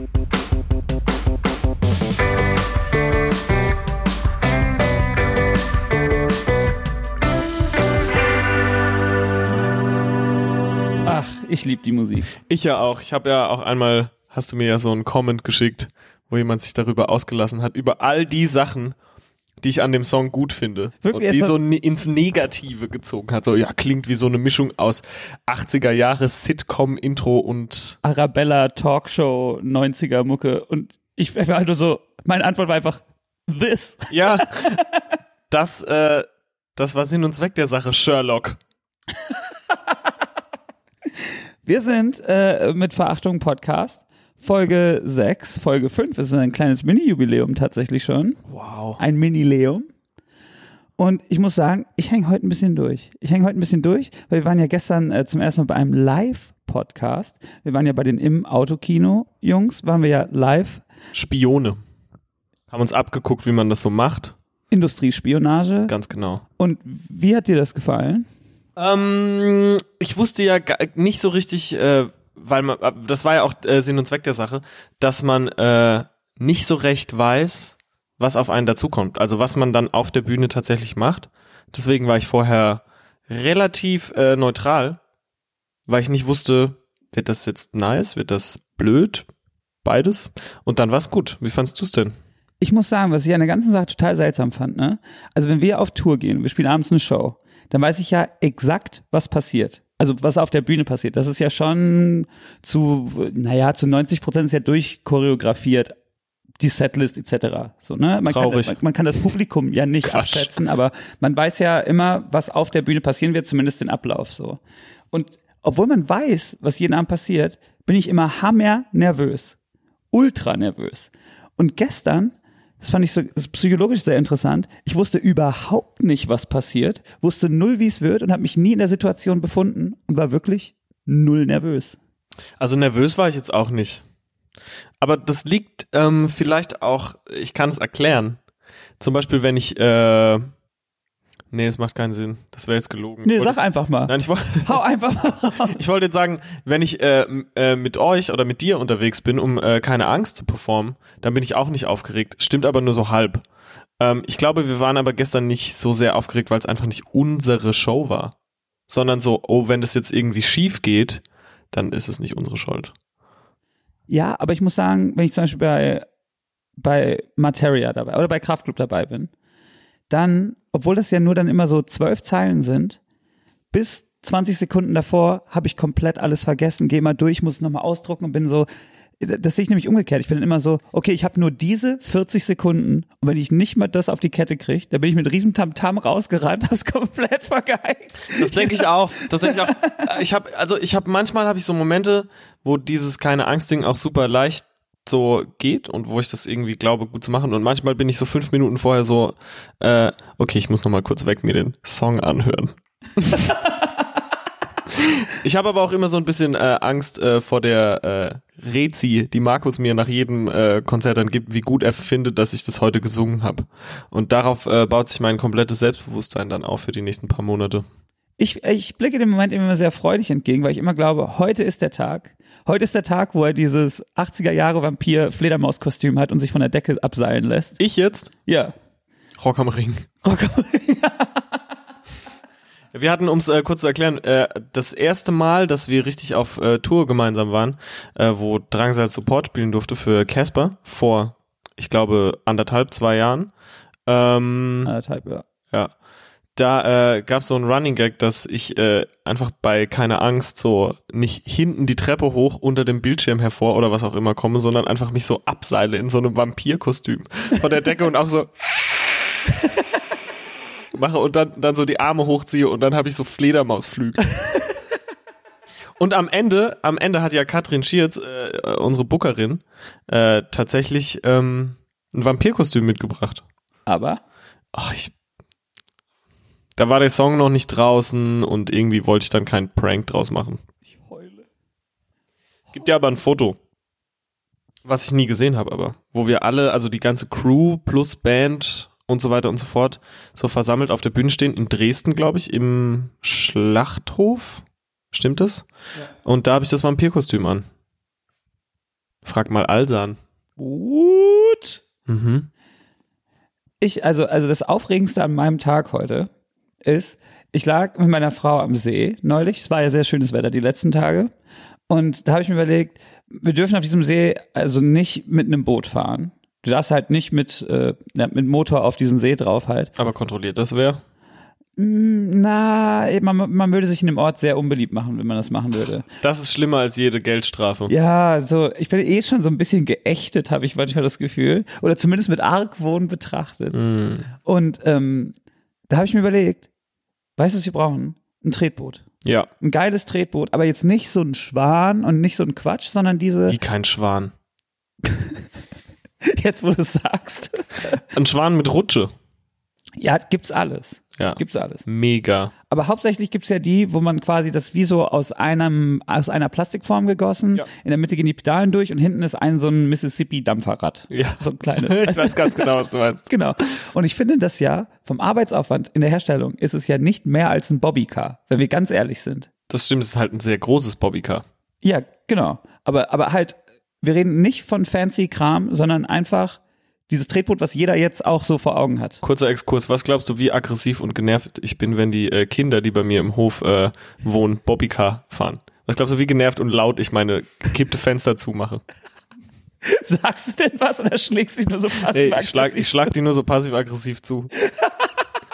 Ach, ich liebe die Musik. Ich ja auch. Ich habe ja auch einmal, hast du mir ja so einen Comment geschickt, wo jemand sich darüber ausgelassen hat, über all die Sachen, die ich an dem Song gut finde. Wirklich? und die so ne- ins Negative gezogen hat. So, ja, klingt wie so eine Mischung aus 80er Jahre Sitcom-Intro und Arabella Talkshow 90er Mucke und ich war halt nur so, meine Antwort war einfach this. ja, das, äh, das war Sinn und Zweck der Sache, Sherlock. Wir sind äh, mit Verachtung Podcast. Folge 6, Folge 5 ist ein kleines Mini-Jubiläum tatsächlich schon. Wow. Ein Mini-Leum. Und ich muss sagen, ich hänge heute ein bisschen durch. Ich hänge heute ein bisschen durch, weil wir waren ja gestern äh, zum ersten Mal bei einem Live-Podcast. Wir waren ja bei den im Autokino-Jungs, waren wir ja live. Spione. Haben uns abgeguckt, wie man das so macht. Industriespionage. Ganz genau. Und wie hat dir das gefallen? Ähm, ich wusste ja nicht so richtig, äh, weil man, das war ja auch äh, Sinn und Zweck der Sache, dass man äh, nicht so recht weiß, was auf einen dazukommt. Also was man dann auf der Bühne tatsächlich macht. Deswegen war ich vorher relativ äh, neutral, weil ich nicht wusste, wird das jetzt nice, wird das blöd, beides. Und dann war es gut. Wie fandst du es denn? Ich muss sagen, was ich an der ganzen Sache total seltsam fand, ne? Also wenn wir auf Tour gehen, wir spielen abends eine Show, dann weiß ich ja exakt, was passiert. Also was auf der Bühne passiert. Das ist ja schon zu, naja, zu 90 Prozent ist ja durchchoreografiert, die Setlist etc. So, ne? man, kann, Traurig. man, man kann das Publikum ja nicht Quatsch. abschätzen, aber man weiß ja immer, was auf der Bühne passieren wird, zumindest den Ablauf so. Und obwohl man weiß, was jeden Abend passiert, bin ich immer hammer nervös. Ultra nervös. Und gestern, das fand ich so das psychologisch sehr interessant, ich wusste überhaupt nicht, was passiert, wusste null, wie es wird und habe mich nie in der Situation befunden und war wirklich null nervös. Also nervös war ich jetzt auch nicht. Aber das liegt ähm, vielleicht auch, ich kann es erklären. Zum Beispiel, wenn ich, äh, nee, es macht keinen Sinn. Das wäre jetzt gelogen. Nee, wollte sag einfach mal. Nein, ich, woll- Hau einfach mal. ich wollte jetzt sagen, wenn ich äh, äh, mit euch oder mit dir unterwegs bin, um äh, keine Angst zu performen, dann bin ich auch nicht aufgeregt. Stimmt aber nur so halb. Ähm, ich glaube, wir waren aber gestern nicht so sehr aufgeregt, weil es einfach nicht unsere Show war. Sondern so, oh, wenn das jetzt irgendwie schief geht, dann ist es nicht unsere Schuld. Ja, aber ich muss sagen, wenn ich zum Beispiel bei, bei Materia dabei oder bei Kraftclub dabei bin, dann, obwohl das ja nur dann immer so zwölf Zeilen sind, bis 20 Sekunden davor habe ich komplett alles vergessen, gehe mal durch, muss es nochmal ausdrucken und bin so, das sehe ich nämlich umgekehrt. Ich bin dann immer so, okay, ich habe nur diese 40 Sekunden und wenn ich nicht mal das auf die Kette kriege, dann bin ich mit riesen Tamtam rausgerannt, hab's komplett vergeigt. Das denke ich auch. Das denke ich auch. Ich habe also ich habe manchmal habe ich so Momente, wo dieses keine Angst Ding auch super leicht so geht und wo ich das irgendwie glaube gut zu machen und manchmal bin ich so fünf Minuten vorher so äh, okay ich muss noch mal kurz weg mir den Song anhören. ich habe aber auch immer so ein bisschen äh, Angst äh, vor der äh, Rezi, die Markus mir nach jedem äh, Konzert dann gibt, wie gut er findet, dass ich das heute gesungen habe. Und darauf äh, baut sich mein komplettes Selbstbewusstsein dann auf für die nächsten paar Monate. Ich, ich blicke dem Moment immer sehr freudig entgegen, weil ich immer glaube, heute ist der Tag. Heute ist der Tag, wo er dieses 80er Jahre Vampir Fledermaus-Kostüm hat und sich von der Decke abseilen lässt. Ich jetzt Ja. Rock am Ring. Rock Wir hatten, um es äh, kurz zu erklären, äh, das erste Mal, dass wir richtig auf äh, Tour gemeinsam waren, äh, wo Drangsal Support spielen durfte für Casper vor, ich glaube, anderthalb, zwei Jahren. Ähm, Anderthalb, ja. Da äh, gab es so einen Running Gag, dass ich äh, einfach bei keine Angst so nicht hinten die Treppe hoch unter dem Bildschirm hervor oder was auch immer komme, sondern einfach mich so abseile in so einem Vampirkostüm von der Decke und auch so mache und dann, dann so die Arme hochziehe und dann habe ich so Fledermausflügel. und am Ende, am Ende hat ja Katrin Schierz, äh, unsere Bookerin, äh, tatsächlich ähm, ein Vampirkostüm mitgebracht. Aber Ach, ich. Da war der Song noch nicht draußen und irgendwie wollte ich dann keinen Prank draus machen. ich heule. Gibt ja aber ein Foto. Was ich nie gesehen habe, aber. Wo wir alle, also die ganze Crew plus Band und so weiter und so fort, so versammelt auf der Bühne stehen. In Dresden, glaube ich, im Schlachthof. Stimmt das? Und da habe ich das Vampirkostüm an. Frag mal Alsan. Gut. Mhm. Ich, also, also das Aufregendste an meinem Tag heute ist, ich lag mit meiner Frau am See neulich. Es war ja sehr schönes Wetter die letzten Tage. Und da habe ich mir überlegt, wir dürfen auf diesem See also nicht mit einem Boot fahren. Du darfst halt nicht mit, äh, mit Motor auf diesen See drauf halt. Aber kontrolliert das wer? Mm, Na, man, man würde sich in dem Ort sehr unbeliebt machen, wenn man das machen würde. Das ist schlimmer als jede Geldstrafe. Ja, so, ich bin eh schon so ein bisschen geächtet, habe ich manchmal das Gefühl. Oder zumindest mit Argwohn betrachtet. Mm. Und ähm, da habe ich mir überlegt, weißt du, was wir brauchen? Ein Tretboot. Ja, Ein geiles Tretboot, aber jetzt nicht so ein Schwan und nicht so ein Quatsch, sondern diese, wie kein Schwan. jetzt wo du es sagst. Ein Schwan mit Rutsche. Ja, gibt's alles. Ja. Gibt's alles. Mega. Aber hauptsächlich gibt's ja die, wo man quasi das wie so aus einem, aus einer Plastikform gegossen, Ja. in der Mitte gehen die Pedalen durch und hinten ist ein so ein Mississippi-Dampferrad. Ja. So ein kleines. Ich weiß ganz genau, was du meinst. Genau. Und ich finde das ja, vom Arbeitsaufwand in der Herstellung ist es ja nicht mehr als ein Bobbycar, wenn wir ganz ehrlich sind. Das stimmt, es ist halt ein sehr großes Bobbycar. Ja, genau. Aber, aber halt, wir reden nicht von fancy Kram, sondern einfach dieses Tretboot, was jeder jetzt auch so vor Augen hat. Kurzer Exkurs, was glaubst du, wie aggressiv und genervt ich bin, wenn die äh, Kinder, die bei mir im Hof äh, wohnen, Bobbycar fahren? Was glaubst du, wie genervt und laut ich meine gekippte Fenster zumache? Sagst du denn was oder schlägst du nur so passiv Ey, ich schlag, ich schlag die nur so passiv-aggressiv zu.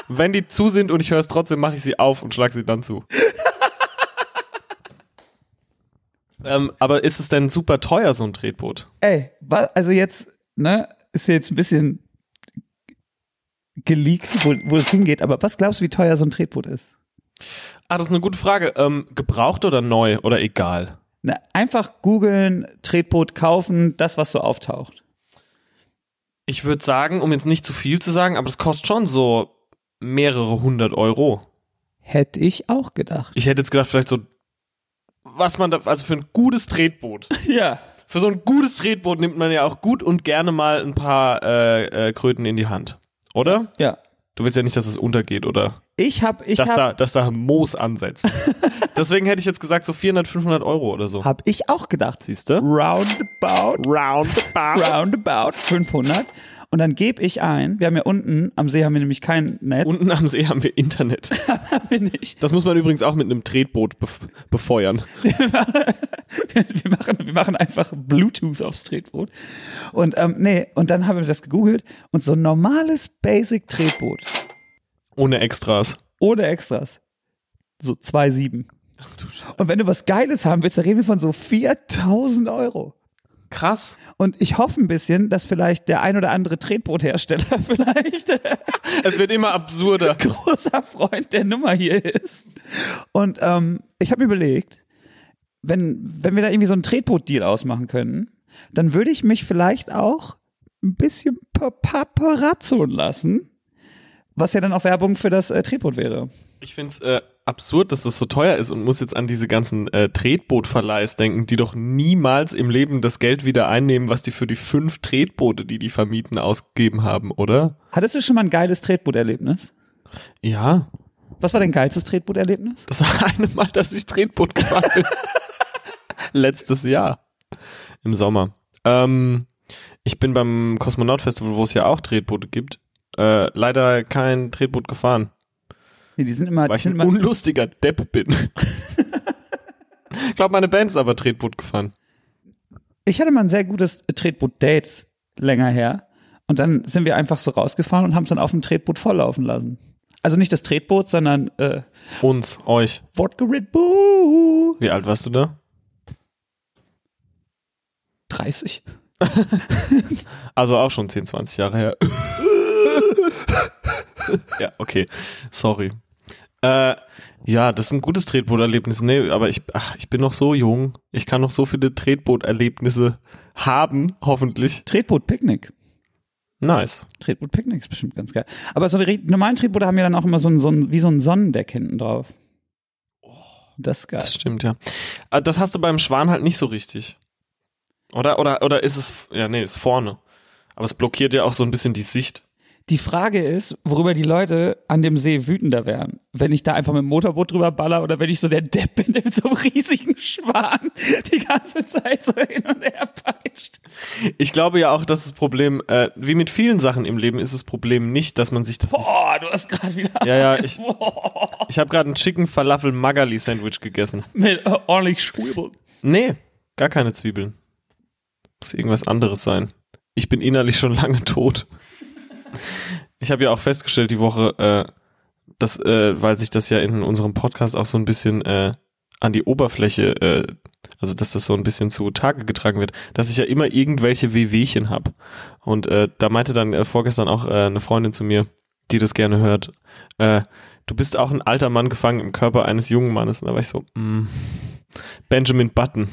Wenn die zu sind und ich höre es trotzdem, mache ich sie auf und schlag sie dann zu. ähm, aber ist es denn super teuer, so ein Tretboot? Ey, also jetzt, ne, ist jetzt ein bisschen geleakt, wo, wo es hingeht, aber was glaubst du, wie teuer so ein Tretboot ist? Ah, das ist eine gute Frage. Ähm, gebraucht oder neu oder egal? Na, einfach googeln, Tretboot kaufen, das, was so auftaucht. Ich würde sagen, um jetzt nicht zu viel zu sagen, aber das kostet schon so mehrere hundert Euro. Hätte ich auch gedacht. Ich hätte jetzt gedacht, vielleicht so, was man da, also für ein gutes Tretboot. Ja. Für so ein gutes Tretboot nimmt man ja auch gut und gerne mal ein paar äh, äh, Kröten in die Hand. Oder? Ja. Du willst ja nicht, dass es untergeht, oder? Ich hab, ich dass, hab, da, dass da Moos ansetzt. Deswegen hätte ich jetzt gesagt, so 400, 500 Euro oder so. hab ich auch gedacht. Siehst du? Roundabout, Roundabout. roundabout 500. Und dann gebe ich ein, wir haben ja unten, am See haben wir nämlich kein Netz. Unten am See haben wir Internet. haben wir nicht. Das muss man übrigens auch mit einem Tretboot bef befeuern. wir, machen, wir machen einfach Bluetooth aufs Tretboot. Und ähm, nee, und dann haben wir das gegoogelt und so ein normales Basic-Tretboot Ohne Extras. ohne Extras. So 2,7. Und wenn du was Geiles haben willst, dann reden wir von so 4000 Euro. Krass. Und ich hoffe ein bisschen, dass vielleicht der ein oder andere Tretboothersteller vielleicht Es wird immer absurder. großer Freund der Nummer hier ist. Und ähm, ich habe mir überlegt, wenn, wenn wir da irgendwie so einen Tretboot-Deal ausmachen können, dann würde ich mich vielleicht auch ein bisschen pa- paparazzon lassen, was ja dann auch Werbung für das äh, Tretboot wäre. Ich finde es äh, absurd, dass das so teuer ist und muss jetzt an diese ganzen äh, Tretbootverleihs denken, die doch niemals im Leben das Geld wieder einnehmen, was die für die fünf Tretboote, die die vermieten, ausgegeben haben, oder? Hattest du schon mal ein geiles Tretbooterlebnis? Ja, Was war dein geilstes Tretbooterlebnis? das war eine Mal, dass ich Tretboot gefahren bin. Letztes Jahr. Im Sommer. Ähm, ich bin beim Kosmonaut Festival, wo es ja auch Tretboote gibt, äh, leider kein Tretboot gefahren. Nee, die sind immer, weil die ich sind ein immer unlustiger Depp bin. ich glaube, meine Band ist aber Tretboot gefahren. Ich hatte mal ein sehr gutes Tretboot-Date länger her. Und dann sind wir einfach so rausgefahren und haben es dann auf dem Tretboot volllaufen lassen. Also nicht das Tretboot, sondern äh, Uns, euch. Wodka Red Bull. Wie alt warst du da? 30. Also auch schon 10, 20 Jahre her. ja, okay. Sorry. Äh, ja, das ist ein gutes Tretbooterlebnis. Nee, aber ich, ach, ich bin noch so jung. Ich kann noch so viele Tretbooterlebnisse haben, hoffentlich. Tretboot-Picknick. Nice. Tretboot-Picknick ist bestimmt ganz geil. Aber so die normalen Tretboote haben ja dann auch immer so ein, so ein wie so ein Sonnendeck hinten drauf. Das ist geil. Das stimmt, ja. Aber das hast du beim Schwan halt nicht so richtig. Oder, oder, oder ist es, ja, nee, ist vorne. Aber es blockiert ja auch so ein bisschen die Sicht. Die Frage ist, worüber die Leute an dem See wütender wären. Wenn ich da einfach mit dem Motorboot drüber baller oder wenn ich so der Depp bin, der mit so einem riesigen Schwan die ganze Zeit so hin und her peitscht. Ich glaube ja auch, dass das Problem, äh, wie mit vielen Sachen im Leben, ist das Problem nicht, dass man sich das nicht. Boah, du hast gerade wieder. Ja, ja, ich, ich habe gerade ein Chicken Falafel Magali Sandwich gegessen. Mit äh, ordentlich Schwibel. Nee, gar keine Zwiebeln. Muss irgendwas anderes sein. Ich bin innerlich schon lange tot. Ich habe ja auch festgestellt die Woche, äh, dass, äh, weil sich das ja in unserem Podcast auch so ein bisschen äh, an die Oberfläche, äh, also dass das so ein bisschen zu Tage getragen wird, dass ich ja immer irgendwelche Wehwehchen hab. Und äh, da meinte dann äh, vorgestern auch äh, eine Freundin zu mir, die das gerne hört, äh, du bist auch ein alter Mann gefangen im Körper eines jungen Mannes. Und da war ich so, mm, Benjamin Button.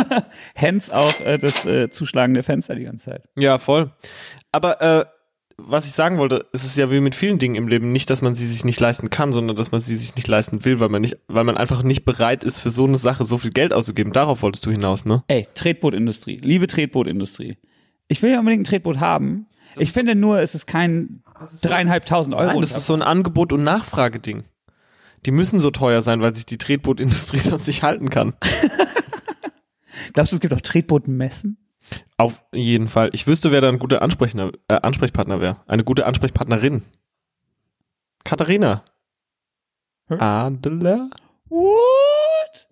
Hens auch äh, das äh, Zuschlagen der Fenster die ganze Zeit. Ja, voll. Aber äh, was ich sagen wollte, es ist ja wie mit vielen Dingen im Leben nicht, dass man sie sich nicht leisten kann, sondern dass man sie sich nicht leisten will, weil man nicht, weil man einfach nicht bereit ist, für so eine Sache so viel Geld auszugeben. Darauf wolltest du hinaus, ne? Ey, Tretbootindustrie. Liebe Tretbootindustrie. Ich will ja unbedingt ein Tretboot haben. ich finde nur, es ist kein dreieinhalbtausend Euro. Nein, das ist so ein Angebot- und Nachfrageding. Die müssen so teuer sein, weil sich die Tretbootindustrie sonst nicht halten kann. Glaubst du, es gibt auch Tretbootmessen? Auf jeden Fall. Ich wüsste, wer da ein guter Ansprechner, äh, Ansprechpartner wäre. Eine gute Ansprechpartnerin. Katharina. Hm? Adler? What?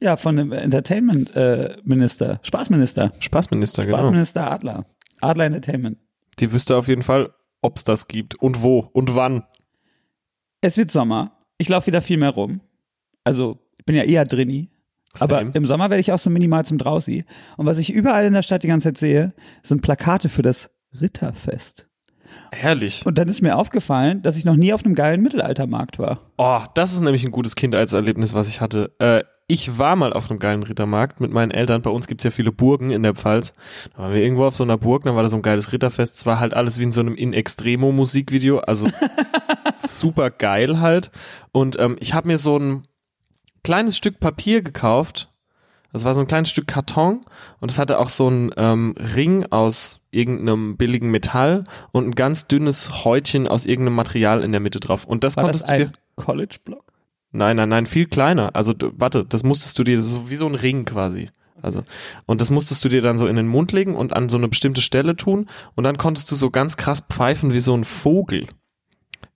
Ja, von dem Entertainment äh, Minister, Spaßminister, Spaßminister, genau. Spaßminister Adler, Adler Entertainment. Die wüsste auf jeden Fall, ob's das gibt und wo und wann. Es wird Sommer. Ich laufe wieder viel mehr rum. Also ich bin ja eher drinni. Aber im Sommer werde ich auch so minimal zum Drausi. Und was ich überall in der Stadt die ganze Zeit sehe, sind Plakate für das Ritterfest. Herrlich. Und dann ist mir aufgefallen, dass ich noch nie auf einem geilen Mittelaltermarkt war. Oh, das ist nämlich ein gutes Kindheitserlebnis, was ich hatte. Äh, ich war mal auf einem geilen Rittermarkt mit meinen Eltern. Bei uns gibt's ja viele Burgen in der Pfalz. Da waren wir irgendwo auf so einer Burg, dann war da so ein geiles Ritterfest. Es war halt alles wie in so einem In Extremo Musikvideo, also super geil halt. Und ähm, ich habe mir so ein kleines Stück Papier gekauft. Das war so ein kleines Stück Karton und es hatte auch so einen ähm, Ring aus irgendeinem billigen Metall und ein ganz dünnes Häutchen aus irgendeinem Material in der Mitte drauf. Und das War konntest das du dir. ein College-Block? Nein, nein, nein, viel kleiner. Also warte, das musstest du dir so wie so ein Ring quasi. Also und das musstest du dir dann so in den Mund legen und an so eine bestimmte Stelle tun und dann konntest du so ganz krass pfeifen wie so ein Vogel.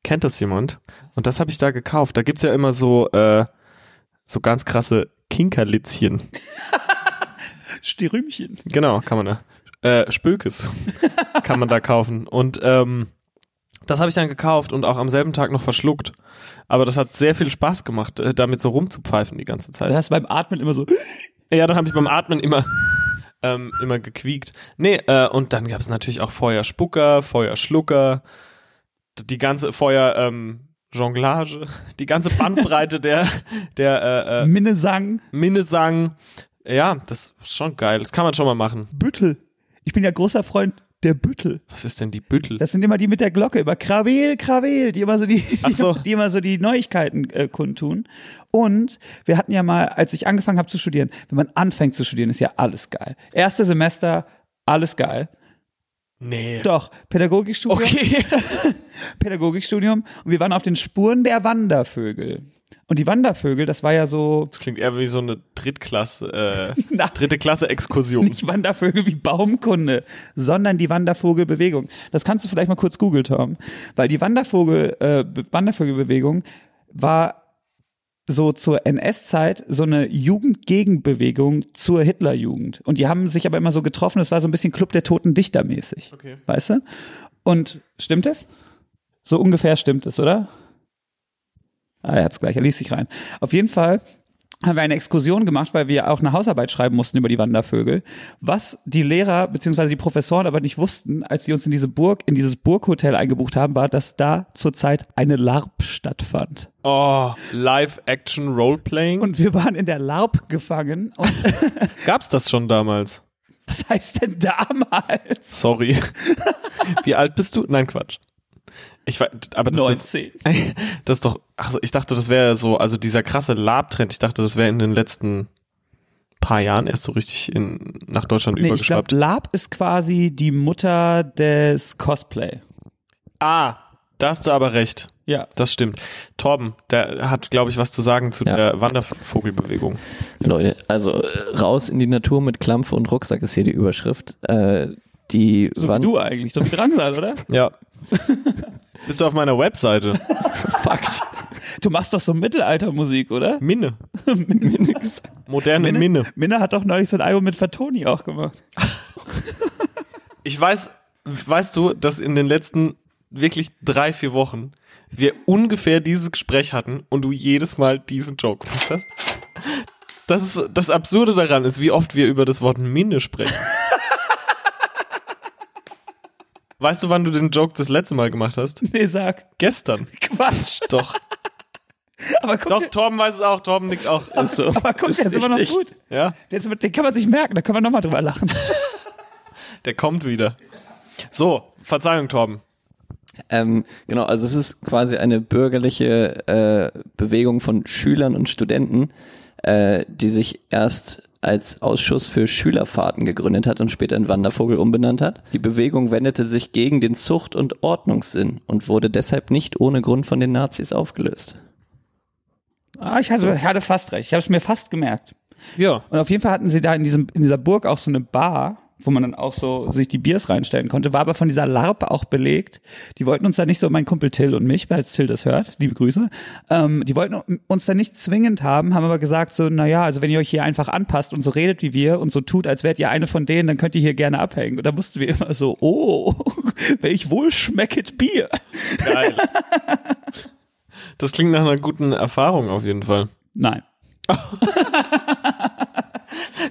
Kennt das jemand? Und das habe ich da gekauft. Da gibt's ja immer so äh, so ganz krasse Kinkerlitzchen. Styrümchen. Genau, kann man da. Äh, Spökes kann man da kaufen. Und ähm, das habe ich dann gekauft und auch am selben Tag noch verschluckt. Aber das hat sehr viel Spaß gemacht, äh, damit so rumzupfeifen die ganze Zeit. Da hast du beim Atmen immer so, Ja, dann habe ich beim Atmen immer ähm, immer gequiekt. Nee, äh, und dann gab es natürlich auch Feuerspucker, Feuerschlucker, die ganze Feuer ähm, Jonglage, die ganze Bandbreite der der äh, äh, Minnesang, Minnesang. Ja, das ist schon geil. Das kann man schon mal machen. Büttel. Ich bin ja großer Freund der Büttel. Was ist denn die Büttel? Das sind immer die mit der Glocke, immer Krawel, Krawel, die immer so die, so. die immer so die Neuigkeiten äh, kundtun. Und wir hatten ja mal, als ich angefangen habe zu studieren, wenn man anfängt zu studieren, ist ja alles geil. Erste Semester, alles geil. Nee. Doch, Pädagogikstudium, Okay. Pädagogikstudium und wir waren auf den Spuren der Wandervögel. Und die Wandervögel, das war ja so, Das klingt eher wie so eine Drittklasse, äh, dritte Klasse Exkursion. nicht Wandervögel wie Baumkunde, sondern die Wandervogelbewegung. Das kannst du vielleicht mal kurz googeln, Tom. Weil die Wandervogel, äh, Be- Wandervogelbewegung war so zur NS-Zeit so eine Jugendgegenbewegung zur Hitlerjugend. Und die haben sich aber immer so getroffen, das war so ein bisschen Club der Toten Dichter mäßig. Okay. Weißt du? Und stimmt es? So ungefähr stimmt es, oder? Ah, er hat's gleich, er liest sich rein. Auf jeden Fall haben wir eine Exkursion gemacht, weil wir auch eine Hausarbeit schreiben mussten über die Wandervögel. Was die Lehrer bzw. die Professoren aber nicht wussten, als sie uns in diese Burg, in dieses Burghotel eingebucht haben, war, dass da zurzeit eine LARP stattfand. Oh, Live-Action Roleplaying. Und wir waren in der LARP gefangen. Gab's das schon damals? was heißt denn damals? Sorry. Wie alt bist du? Nein, Quatsch. Ich war, aber das ist, 19. das ist doch, ach so, ich dachte, das wäre so, also dieser krasse Lab-Trend, ich dachte, das wäre in den letzten paar Jahren erst so richtig in, nach Deutschland Nee, ich glaube, übergeschwappt. LARP ist quasi die Mutter des Cosplay. ah, Da hast du aber recht. Ja. Das stimmt. Torben, der hat, glaube ich, was zu sagen zu Ja. der Wandervogelbewegung. Leute, also äh, raus in die Natur mit Klampfe und Rucksack ist hier die Überschrift. Äh, die So wie Wan- du eigentlich, so wie Drangsal, oder? Ja. Bist du auf meiner Webseite? Fakt. Du machst doch so Mittelaltermusik, oder? Minne. Moderne Minne. Minne hat doch neulich so ein Album mit Fatoni auch gemacht. Ich weiß, weißt du, dass in den letzten wirklich drei, vier Wochen wir ungefähr dieses Gespräch hatten und du jedes Mal diesen Joke gemacht hast? Das ist, das Absurde daran ist, wie oft wir über das Wort Minne sprechen. Weißt du, wann du den Joke das letzte Mal gemacht hast? Nee, sag. Gestern. Quatsch. Doch. Aber guck, Doch, dir, Torben weiß es auch. Torben nickt auch. Ist so. aber guck, der ist immer noch gut. Ja, Der ist, den kann man sich merken, da können wir nochmal drüber lachen. der kommt wieder. So, Verzeihung, Torben. Ähm, genau, also es ist quasi eine bürgerliche äh, Bewegung von Schülern und Studenten, äh, die sich erst als Ausschuss für Schülerfahrten gegründet hat und später in Wandervogel umbenannt hat. Die Bewegung wendete sich gegen den Zucht- und Ordnungssinn und wurde deshalb nicht ohne Grund von den Nazis aufgelöst. Ah, ich hatte, hatte fast recht. Ich habe es mir fast gemerkt. Ja. Und auf jeden Fall hatten sie da in, diesem, in dieser Burg auch so eine Bar, wo man dann auch so sich die Biers reinstellen konnte, war aber von dieser LARP auch belegt. Die wollten uns da nicht so, mein Kumpel Till und mich, weil Till das hört, liebe Grüße, ähm, die wollten uns da nicht zwingend haben, haben aber gesagt so, na ja, also wenn ihr euch hier einfach anpasst und so redet wie wir und so tut, als wärt ihr eine von denen, dann könnt ihr hier gerne abhängen. Und da wussten wir immer so, oh, welch wohlschmecket Bier. Geil. Das klingt nach einer guten Erfahrung auf jeden Fall. Nein.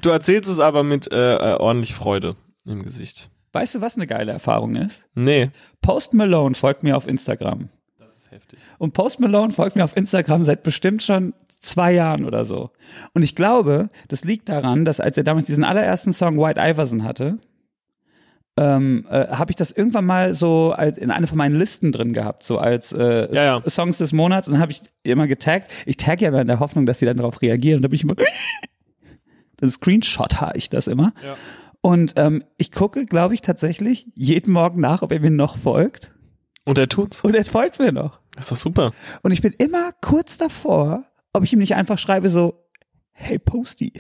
Du erzählst es aber mit äh, äh, ordentlich Freude im Gesicht. Weißt du, was eine geile Erfahrung ist? Nee, Post Malone folgt mir auf Instagram. das ist heftig. Und Post Malone folgt mir auf Instagram seit bestimmt schon zwei Jahren oder so. Und ich glaube, das liegt daran, dass als er damals diesen allerersten Song White Iverson hatte, ähm, äh, habe ich das irgendwann mal so in eine von meinen Listen drin gehabt, so als äh, Ja, ja. Songs des Monats. Und dann habe ich immer getaggt. Ich tagge ja immer in der Hoffnung, dass sie dann darauf reagieren. Und da bin ich immer, screenshot ich das immer. Ja. Und ähm, ich gucke, glaube ich, tatsächlich jeden Morgen nach, ob er mir noch folgt. Und er tut's. Und er folgt mir noch. Das ist doch super. Und ich bin immer kurz davor, ob ich ihm nicht einfach schreibe so, hey Posty,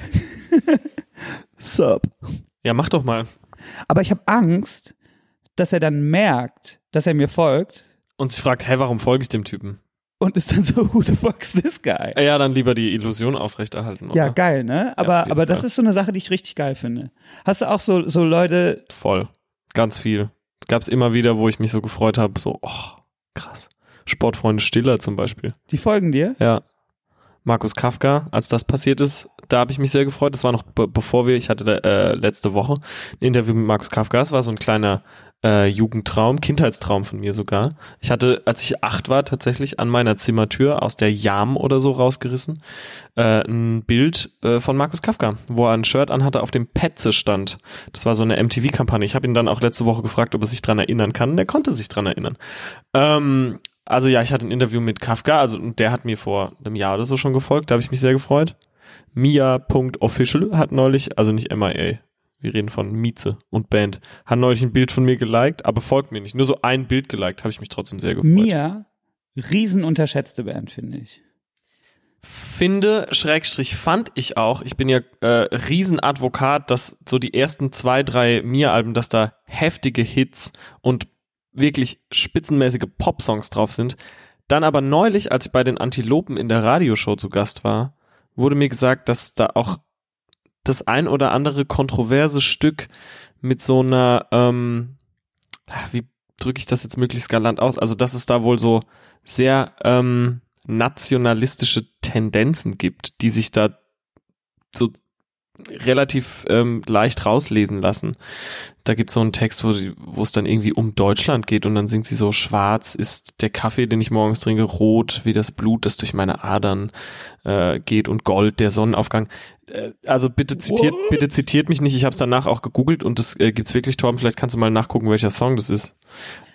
sup. Ja, mach doch mal. Aber ich habe Angst, dass er dann merkt, dass er mir folgt Und sich fragt, hey, warum folge ich dem Typen? Und ist dann so, who the fuck's this guy? Ja, dann lieber die Illusion aufrechterhalten, oder? Ja, geil, ne? Aber, jeden aber das Fall. ist so eine Sache, die ich richtig geil finde. Hast du auch so, so Leute, Voll. Ganz viel. Gab's immer wieder, wo ich mich so gefreut habe, so, oh, krass. Sportfreunde Stiller zum Beispiel. die folgen dir? Ja. Markus Kafka, als das passiert ist, da habe ich mich sehr gefreut. Das war noch be bevor wir, ich hatte äh, letzte Woche ein Interview mit Markus Kafka. Das war so ein kleiner äh, Jugendtraum, Kindheitstraum von mir sogar. Ich hatte, als ich acht war, tatsächlich an meiner Zimmertür aus der Jam oder so rausgerissen, äh, ein Bild äh, von Markus Kafka, wo er ein Shirt anhatte, auf dem Petze stand. Das war so eine MTV-Kampagne. Ich habe ihn dann auch letzte Woche gefragt, ob er sich dran erinnern kann. Der konnte sich dran erinnern. Ähm, also ja, ich hatte ein Interview mit Kafka, also und der hat mir vor einem Jahr oder so schon gefolgt, da habe ich mich sehr gefreut. Mia.official hat neulich, also nicht MIA, wir reden von Mieze und Band, hat neulich ein Bild von mir geliked, aber folgt mir nicht. Nur so ein Bild geliked, habe ich mich trotzdem sehr gefreut. Mia, riesen unterschätzte Band, finde ich. Finde, Schrägstrich fand ich auch, ich bin ja äh, Riesenadvokat, dass so die ersten zwei, drei Mia-Alben, dass da heftige Hits und wirklich spitzenmäßige Popsongs drauf sind. Dann aber neulich, als ich bei den Antilopen in der Radioshow zu Gast war, wurde mir gesagt, dass da auch das ein oder andere kontroverse Stück mit so einer, ähm, wie drücke ich das jetzt möglichst galant aus? Also, dass es da wohl so sehr ähm, nationalistische Tendenzen gibt, die sich da so relativ ähm, leicht rauslesen lassen. Da gibt's so einen Text, wo, sie- wo es dann irgendwie um Deutschland geht und dann singt sie so, schwarz ist der Kaffee, den ich morgens trinke, rot wie das Blut, das durch meine Adern äh, geht und gold der Sonnenaufgang. Äh, also bitte zitiert, What? bitte zitiert mich nicht, ich habe es danach auch gegoogelt und das äh, gibt's wirklich, Torben, vielleicht kannst du mal nachgucken, welcher Song das ist.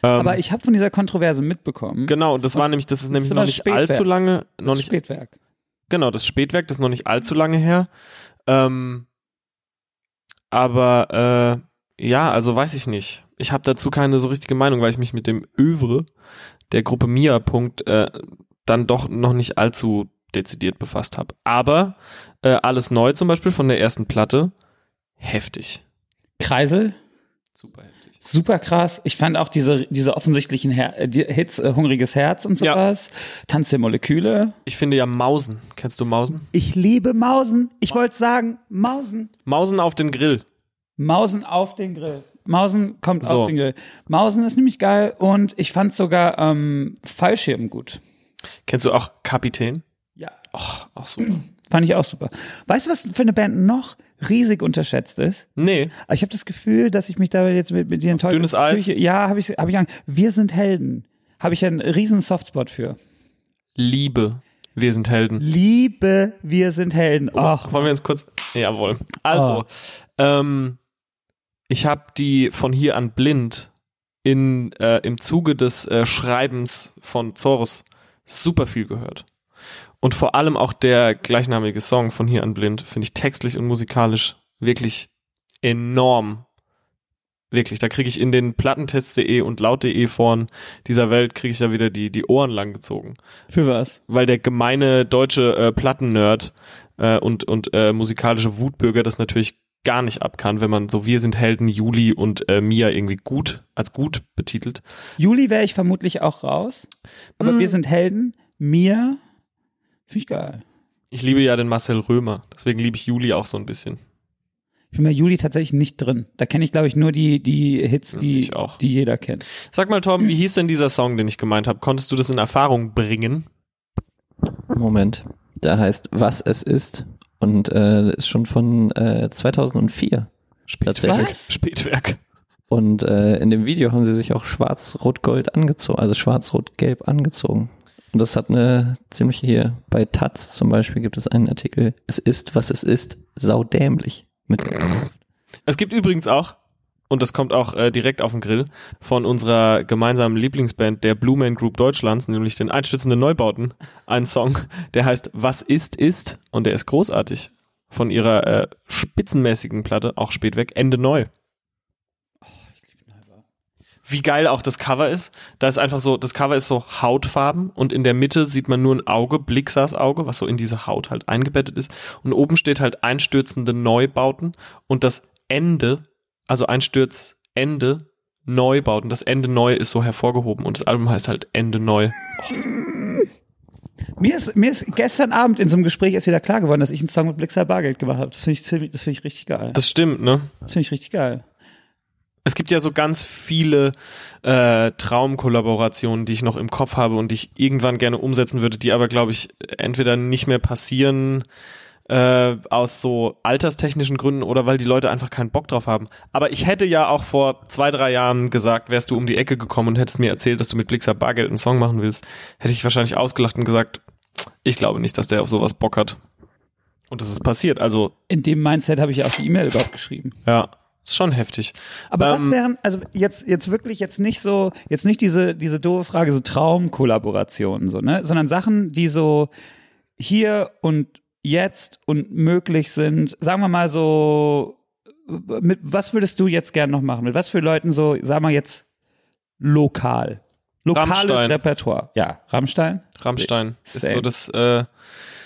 Ähm, Aber ich habe von dieser Kontroverse mitbekommen. Genau, und das war nämlich, das ist nämlich noch nicht Spätwerk. allzu lange, Das noch ist nicht, Spätwerk. genau, das Spätwerk, das ist noch nicht allzu lange her. Ähm, aber äh, ja, also weiß ich nicht. Ich habe dazu keine so richtige Meinung, weil ich mich mit dem Övre der Gruppe Mia. Punkt, äh, dann doch noch nicht allzu dezidiert befasst habe. Aber äh, alles neu zum Beispiel von der ersten Platte, heftig. Kreisel, Super heftig. super krass. Ich fand auch diese, diese offensichtlichen Her äh, die Hits, äh, Hungriges Herz und Ja. sowas. Tanz der Moleküle. Ich finde ja Mausen. Kennst du Mausen? Ich liebe Mausen. Ich wollte sagen, Mausen. Mausen auf den Grill. Mausen auf den Grill. Mausen kommt So. auf den Grill. Mausen ist nämlich geil und ich fand sogar ähm, Fallschirm gut. Kennst du auch Kapitän? Och, auch super. Fand ich auch super. Weißt du, was für eine Band noch riesig unterschätzt ist? Nee, Ich habe das Gefühl, dass ich mich da jetzt mit, mit dir enttäuscht. dünnes Eis? Ja, habe ich, hab ich Angst. Wir sind Helden. Habe ich einen riesen Softspot für. Liebe. Wir sind Helden. Liebe, wir sind Helden. Ach, Wollen wir uns kurz. Jawohl. Also, ähm, ich habe die von hier an blind in, äh, im Zuge des äh, Schreibens von Zorus super viel gehört. Und vor allem auch der gleichnamige Song von hier an blind finde ich textlich und musikalisch wirklich enorm. Wirklich, da kriege ich in den Plattentests.de und laut.de Foren dieser Welt kriege ich da wieder die, die Ohren lang gezogen für was? weil der gemeine deutsche äh, Plattennerd äh, und, und äh, musikalische Wutbürger das natürlich gar nicht ab kann, wenn man so Wir sind Helden, Juli und äh, Mia irgendwie gut, als gut betitelt. Juli wäre ich vermutlich auch raus. Aber Mm. wir sind Helden. Mir finde ich geil. Ich liebe ja den Marcel Römer, deswegen liebe ich Juli auch so ein bisschen. Ich bin bei Juli tatsächlich nicht drin. Da kenne ich, glaube ich, nur die, die Hits, die, ich auch. die jeder kennt. Sag mal, Tom, wie hieß denn dieser Song, den ich gemeint habe? Konntest du das in Erfahrung bringen? Moment. Der heißt Was es ist und äh, ist schon von äh, 2004. Tatsächlich. Was? Spätwerk. Und äh, in dem Video haben sie sich auch schwarz-rot-gold angezogen, also schwarz-rot-gelb angezogen. Und das hat eine ziemlich hier, bei Taz zum Beispiel gibt es einen Artikel, es ist, was es ist, saudämlich. Mit Es gibt übrigens auch, und das kommt auch äh, direkt auf den Grill, von unserer gemeinsamen Lieblingsband der Blue Man Group Deutschlands, nämlich den Einstürzenden Neubauten, einen Song, der heißt Was ist, ist, und der ist großartig. Von ihrer äh, spitzenmäßigen Platte, auch spät weg, Ende neu. Wie geil auch das Cover ist. Da ist einfach so, das Cover ist so Hautfarben und in der Mitte sieht man nur ein Auge, Blixas Auge, was so in diese Haut halt eingebettet ist. Und oben steht halt einstürzende Neubauten und das Ende, also Einsturzende, Neubauten. Das Ende neu ist so hervorgehoben und das Album heißt halt Ende neu. Mir ist, mir ist gestern Abend in so einem Gespräch erst wieder klar geworden, dass ich einen Song mit Blixer Bargeld gemacht habe. Das finde ich, ziemlich- das finde ich richtig geil. Das stimmt, ne? Das finde ich richtig geil. Es gibt ja so ganz viele äh, Traumkollaborationen, die ich noch im Kopf habe und die ich irgendwann gerne umsetzen würde, die aber, glaube ich, entweder nicht mehr passieren äh, aus so alterstechnischen Gründen oder weil die Leute einfach keinen Bock drauf haben. Aber ich hätte ja auch vor zwei, drei Jahren gesagt, wärst du um die Ecke gekommen und hättest mir erzählt, dass du mit Blixer Bargeld einen Song machen willst, hätte ich wahrscheinlich ausgelacht und gesagt, ich glaube nicht, dass der auf sowas Bock hat. Und das ist passiert. Also, In dem Mindset habe ich ja auch die E-Mail überhaupt geschrieben. ja, ist schon heftig. Aber was Ähm, wären, also jetzt, jetzt wirklich jetzt nicht so, jetzt nicht diese, diese doofe Frage, so Traumkollaborationen, so, ne, sondern Sachen, die so hier und jetzt und möglich sind, sagen wir mal so, mit was würdest du jetzt gern noch machen? Mit was für Leuten so, sagen wir jetzt, lokal? Lokales Rammstein. Repertoire. Ja, Rammstein. Rammstein ist Same. so das äh,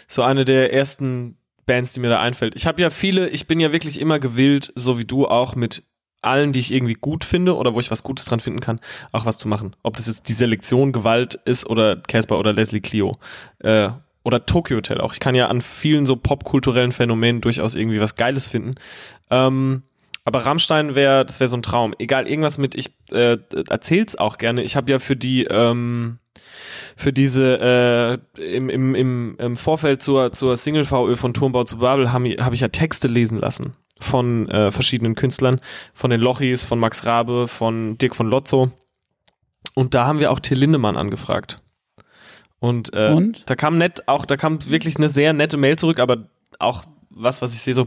so eine der ersten Bands, die mir da einfällt. Ich habe ja viele, ich bin ja wirklich immer gewillt, so wie du auch mit allen, die ich irgendwie gut finde oder wo ich was Gutes dran finden kann, auch was zu machen. Ob das jetzt die Selektion Gewalt ist oder Casper oder Leslie Clio äh, oder Tokyo Hotel auch. Ich kann ja an vielen so popkulturellen Phänomenen durchaus irgendwie was Geiles finden. Ähm, aber Rammstein wäre, das wäre so ein Traum. Egal, irgendwas mit, ich äh, erzähl's auch gerne. Ich habe ja für die ähm, für diese äh, im, im, im, im Vorfeld zur, zur Single VÖ von Turmbau zu Babel habe hab ich ja Texte lesen lassen von äh, verschiedenen Künstlern, von den Lochis, von Max Rabe, von Dirk von Lotzo. Und da haben wir auch Till Lindemann angefragt. Und, äh, Und? da kam nett, auch da kam wirklich eine sehr nette Mail zurück, aber auch was, was ich sehe, so,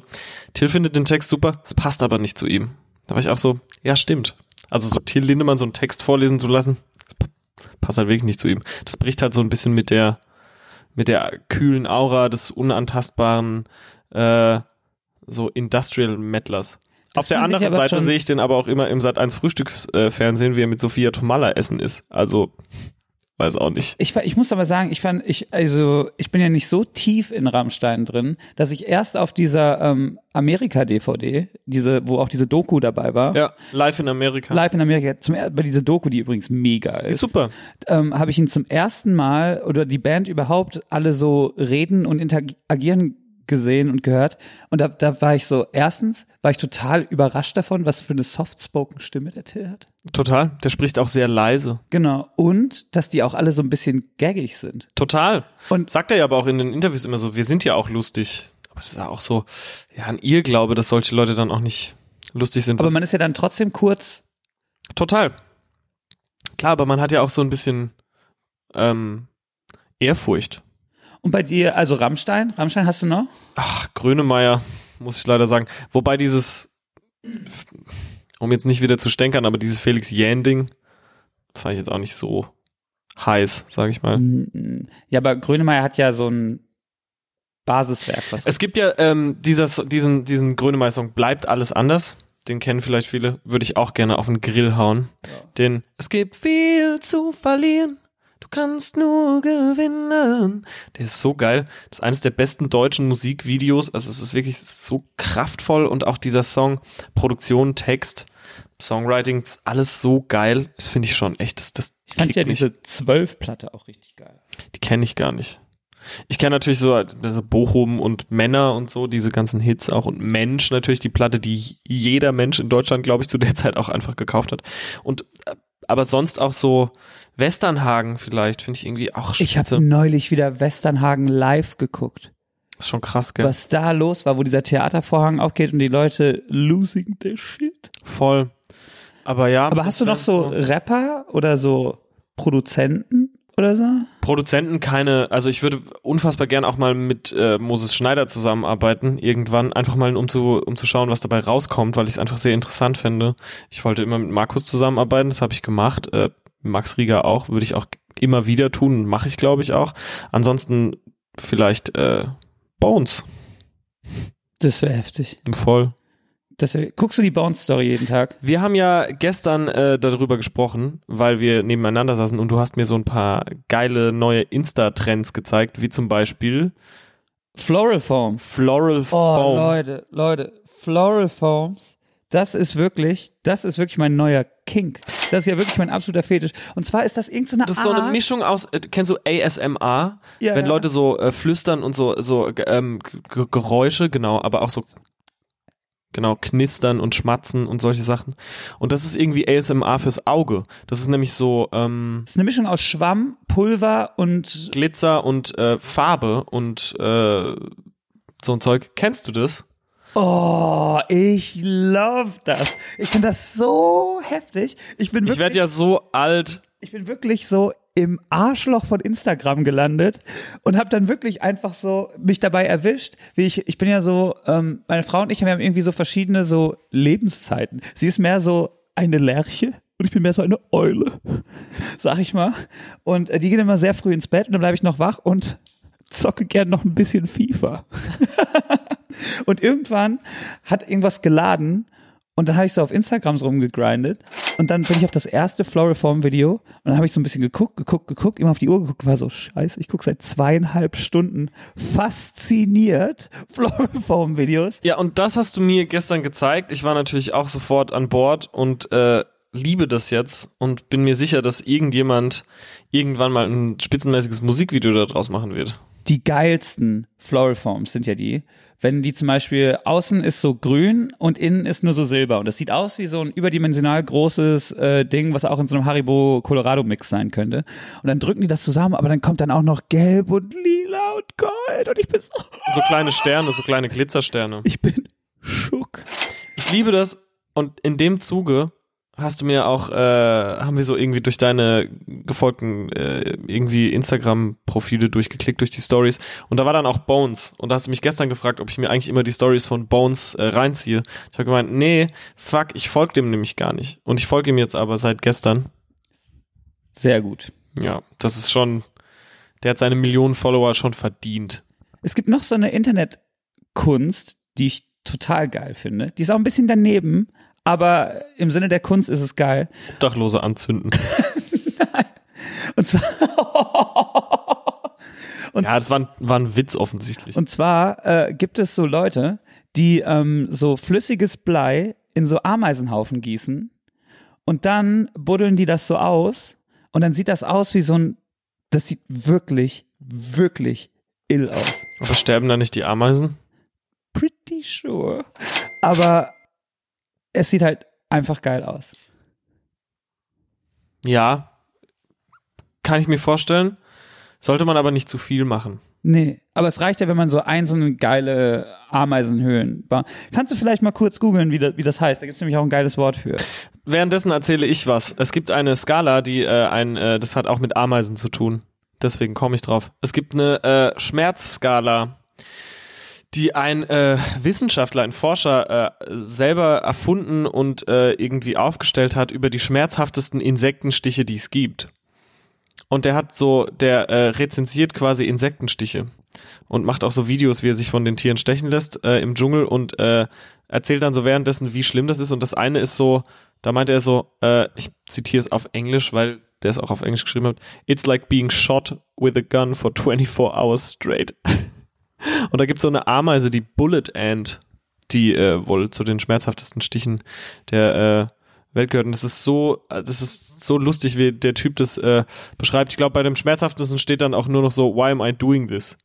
Till findet den Text super, es passt aber nicht zu ihm. Da war ich auch so, ja, stimmt. Also so Till Lindemann so einen Text vorlesen zu lassen, passt halt wirklich nicht zu ihm. Das bricht halt so ein bisschen mit der, mit der kühlen Aura des unantastbaren, äh, so Industrial Metlers. Auf der anderen Seite sehe ich den aber auch immer im Sat 1 Frühstücksfernsehen, wie er mit Sophia Tomalla essen ist. Also, weiß auch nicht. Ich, ich muss aber sagen, ich fand, ich, also, ich bin ja nicht so tief in Rammstein drin, dass ich erst auf dieser ähm, Amerika-DVD, diese, wo auch diese Doku dabei war, Ja, live in Amerika. live in Amerika, zum, bei dieser Doku, die übrigens mega ist, Super. ähm, habe ich ihn zum ersten Mal oder die Band überhaupt alle so reden und interagieren gesehen und gehört. Und da, da war ich so, erstens war ich total überrascht davon, was für eine soft-spoken-Stimme der Till hat. Total. Der spricht auch sehr leise. Genau. Und, dass die auch alle so ein bisschen gaggig sind. Total. Und- sagt er ja aber auch in den Interviews immer so, wir sind ja auch lustig. Aber es ist ja auch so, ja, ein Irrglaube, dass solche Leute dann auch nicht lustig sind. Aber man ist ja dann trotzdem kurz, Total. Klar, aber man hat ja auch so ein bisschen ähm, Ehrfurcht. Und bei dir, also Rammstein, Rammstein hast du noch? Ach, Grönemeyer, muss ich leider sagen. Wobei dieses, um jetzt nicht wieder zu stänkern, aber dieses Felix Jähn-Ding fand ich jetzt auch nicht so heiß, sag ich mal. Ja, aber Grönemeyer hat ja so ein Basiswerk, was Es gibt ja ähm, dieser, diesen, diesen Grönemeyer-Song Bleibt alles anders. Den kennen vielleicht viele. Würde ich auch gerne auf den Grill hauen. Den Es gibt viel zu verlieren. Du kannst nur gewinnen. Der ist so geil. Das ist eines der besten deutschen Musikvideos. Also es ist wirklich so kraftvoll und auch dieser Song, Produktion, Text, Songwriting, alles so geil. Das finde ich schon echt. Das, das ich fand ja diese Zwölf-Platte auch richtig geil. Die kenne ich gar nicht. Ich kenne natürlich so also Bochum und Männer und so, diese ganzen Hits auch und Mensch natürlich, die Platte, die jeder Mensch in Deutschland, glaube ich, zu der Zeit auch einfach gekauft hat. Und äh, aber sonst auch so Westernhagen vielleicht, finde ich irgendwie auch Ich spitze. habe neulich wieder Westernhagen live geguckt. ist schon krass, gell? Was da los war, wo dieser Theatervorhang aufgeht und die Leute losing their shit. Voll. Aber ja. Aber hast du noch so Rapper oder so Produzenten oder so? Produzenten keine, also ich würde unfassbar gern auch mal mit äh, Moses Schneider zusammenarbeiten, irgendwann, einfach mal um zu, um zu schauen, was dabei rauskommt, weil ich es einfach sehr interessant finde. Ich wollte immer mit Markus zusammenarbeiten, das habe ich gemacht. Äh, Max Rieger auch, würde ich auch immer wieder tun, mache ich glaube ich auch. Ansonsten vielleicht äh, Bones Das wäre heftig. im Voll. Das guckst du die Bounce-Story jeden Tag? Wir haben ja gestern äh, darüber gesprochen, weil wir nebeneinander saßen und du hast mir so ein paar geile neue Insta-Trends gezeigt, wie zum Beispiel Floral Foam. Floral Oh, Foam. Leute, Leute, Floral Foams, das ist wirklich, das ist wirklich mein neuer Kink. Das ist ja wirklich mein absoluter Fetisch. Und zwar ist das irgendeine Das ist so eine Art, Mischung aus, äh, kennst du ASMR? Ja, Wenn ja. Leute so äh, flüstern und so, so ähm, G Geräusche, genau, aber auch so, genau, knistern und schmatzen und solche Sachen. Und das ist irgendwie ASMR fürs Auge. Das ist nämlich so ähm, das ist eine Mischung aus Schwamm, Pulver und Glitzer und äh, Farbe und äh, so ein Zeug. Kennst du das? Oh, ich love das. Ich finde das so heftig. Ich bin Ich wirklich, werde ja so alt. ich bin wirklich so im Arschloch von Instagram gelandet und habe dann wirklich einfach so mich dabei erwischt, wie ich ich bin ja so ähm, meine Frau und ich haben irgendwie so verschiedene so Lebenszeiten. Sie ist mehr so eine Lerche und ich bin mehr so eine Eule, sag ich mal. Und äh, die geht immer sehr früh ins Bett und dann bleibe ich noch wach und zocke gern noch ein bisschen FIFA. und irgendwann hat irgendwas geladen und dann habe ich so auf Instagram so rumgegrindet und dann bin ich auf das erste Floriform-Video und dann habe ich so ein bisschen geguckt, geguckt, geguckt, immer auf die Uhr geguckt und war so, scheiße, ich gucke seit zweieinhalb Stunden fasziniert Floriform-Videos. Ja, und das hast du mir gestern gezeigt. Ich war natürlich auch sofort an Bord und äh, liebe das jetzt und bin mir sicher, dass irgendjemand irgendwann mal ein spitzenmäßiges Musikvideo daraus machen wird. Die geilsten Floriforms sind ja die, wenn die zum Beispiel außen ist so grün und innen ist nur so silber und das sieht aus wie so ein überdimensional großes äh, Ding, was auch in so einem Haribo Colorado Mix sein könnte. Und dann drücken die das zusammen, aber dann kommt dann auch noch gelb und lila und gold und ich bin so, So kleine Sterne, so kleine Glitzersterne. ich bin schock. Ich liebe das und in dem Zuge hast du mir auch, äh, haben wir so irgendwie durch deine gefolgten äh, irgendwie Instagram-Profile durchgeklickt, durch die Stories und da war dann auch Bones und da hast du mich gestern gefragt, ob ich mir eigentlich immer die Stories von Bones äh, reinziehe. Ich habe gemeint, nee, fuck, ich folge dem nämlich gar nicht und ich folge ihm jetzt aber seit gestern. Sehr gut. Ja, das ist schon, der hat seine Millionen Follower schon verdient. Es gibt noch so eine Internetkunst, die ich total geil finde. Die ist auch ein bisschen daneben, aber im Sinne der Kunst ist es geil. Obdachlose anzünden. Und zwar, ja, das war ein, war ein Witz offensichtlich. und zwar äh, gibt es so Leute, die ähm, so flüssiges Blei in so Ameisenhaufen gießen und dann buddeln die das so aus und dann sieht das aus wie so ein, das sieht wirklich, wirklich ill aus. Aber sterben da nicht die Ameisen? Pretty sure. Aber es sieht halt einfach geil aus. Ja. Kann ich mir vorstellen. Sollte man aber nicht zu viel machen. Nee, aber es reicht ja, wenn man so ein, so eine geile Ameisenhöhlen baut. Kannst du vielleicht mal kurz googeln, wie, das- wie das heißt? Da gibt's nämlich auch ein geiles Wort für. Währenddessen erzähle ich was. Es gibt eine Skala, die äh, ein, äh, das hat auch mit Ameisen zu tun. Deswegen komme ich drauf. Es gibt eine äh, Schmerzskala, die ein äh, Wissenschaftler, ein Forscher äh, selber erfunden und äh, irgendwie aufgestellt hat über die schmerzhaftesten Insektenstiche, die es gibt. Und der hat so, der äh, rezensiert quasi Insektenstiche und macht auch so Videos, wie er sich von den Tieren stechen lässt äh, im Dschungel und äh, erzählt dann so währenddessen, wie schlimm das ist. Und das eine ist so, da meinte er so, äh, ich zitiere es auf Englisch, weil der es auch auf Englisch geschrieben hat, It's like being shot with a gun for 24 hours straight. Und da gibt's so eine Ameise, die Bullet Ant, die äh, wohl zu den schmerzhaftesten Stichen der äh, Welt gehört. Und das ist so, das ist so lustig, wie der Typ das äh, beschreibt. Ich glaube, bei dem schmerzhaftesten steht dann auch nur noch so, why am I doing this?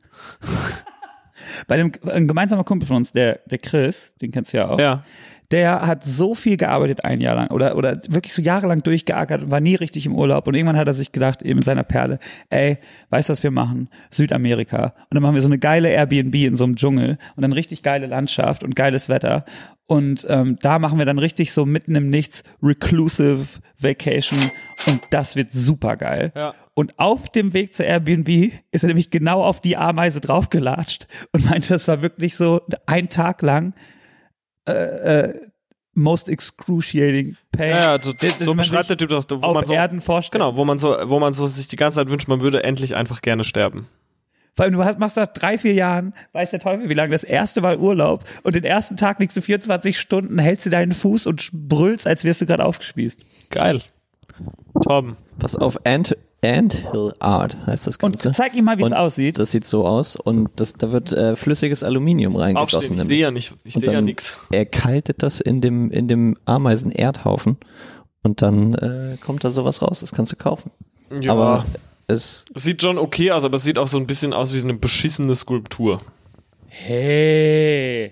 Bei dem ein gemeinsamer Kumpel von uns, der, der Chris, den kennst du ja auch, Ja. Der hat so viel gearbeitet ein Jahr lang oder, oder wirklich so jahrelang durchgeackert und war nie richtig im Urlaub. Und irgendwann hat er sich gedacht, eben mit seiner Perle, ey, weißt du, was wir machen? Südamerika. Und dann machen wir so eine geile Airbnb in so einem Dschungel und dann richtig geile Landschaft und geiles Wetter. Und ähm, da machen wir dann richtig so mitten im Nichts Reclusive Vacation und das wird super geil. Ja. Und auf dem Weg zur Airbnb ist er nämlich genau auf die Ameise draufgelatscht und meinte, das war wirklich so ein Tag lang äh, äh, most excruciating pain. Ja, ja so, so beschreibt der Typ das, wo man so, Erden vorstellt. genau, wo man so, wo man so sich die ganze Zeit wünscht, man würde endlich einfach gerne sterben. Vor allem, du hast, machst nach drei, vier Jahren, weiß der Teufel, wie lange das erste Mal Urlaub und den ersten Tag liegst du 24 Stunden, hältst du deinen Fuß und brüllst, als wärst du gerade aufgespießt. Geil. Torben. Pass auf, Ant, Anthill Art heißt das Und Ganze. zeig ihm mal, wie es Und aussieht. Das sieht so aus und das, da wird äh, flüssiges Aluminium reingegossen. Ich sehe ja nicht, ich Und sehe ja nichts. erkaltet das in dem, in dem Ameisen-Erdhaufen und dann äh, kommt da sowas raus, das kannst du kaufen. Ja. Aber es, es sieht schon okay aus, aber es sieht auch so ein bisschen aus wie so eine beschissene Skulptur. Hey.